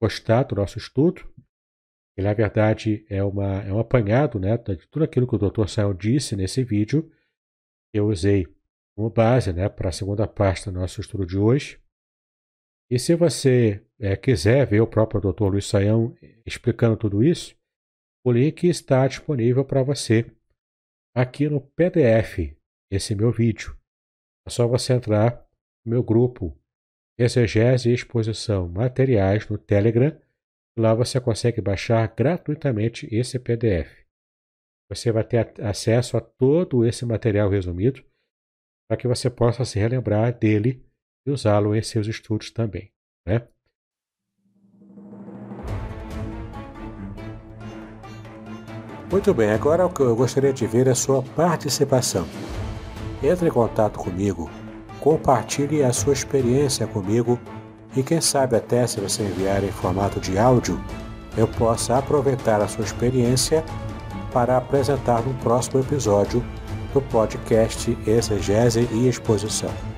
gostado do nosso estudo. Ele, na verdade, é, uma, é um apanhado né, de tudo aquilo que o Dr. Sayão disse nesse vídeo. Eu usei como base né, para a segunda parte do nosso estudo de hoje. E se você é, quiser ver o próprio Dr. Luiz Saião explicando tudo isso, o link está disponível para você aqui no PDF, esse meu vídeo. É só você entrar no meu grupo Exegese e Exposição Materiais no Telegram. Lá você consegue baixar gratuitamente esse PDF. Você vai ter acesso a todo esse material resumido para que você possa se relembrar dele e usá-lo em seus estudos também. Né? Muito bem, agora o que eu gostaria de ver é a sua participação. Entre em contato comigo, compartilhe a sua experiência comigo e quem sabe até se você enviar em formato de áudio, eu possa aproveitar a sua experiência para apresentar no próximo episódio do podcast Exegese e Exposição.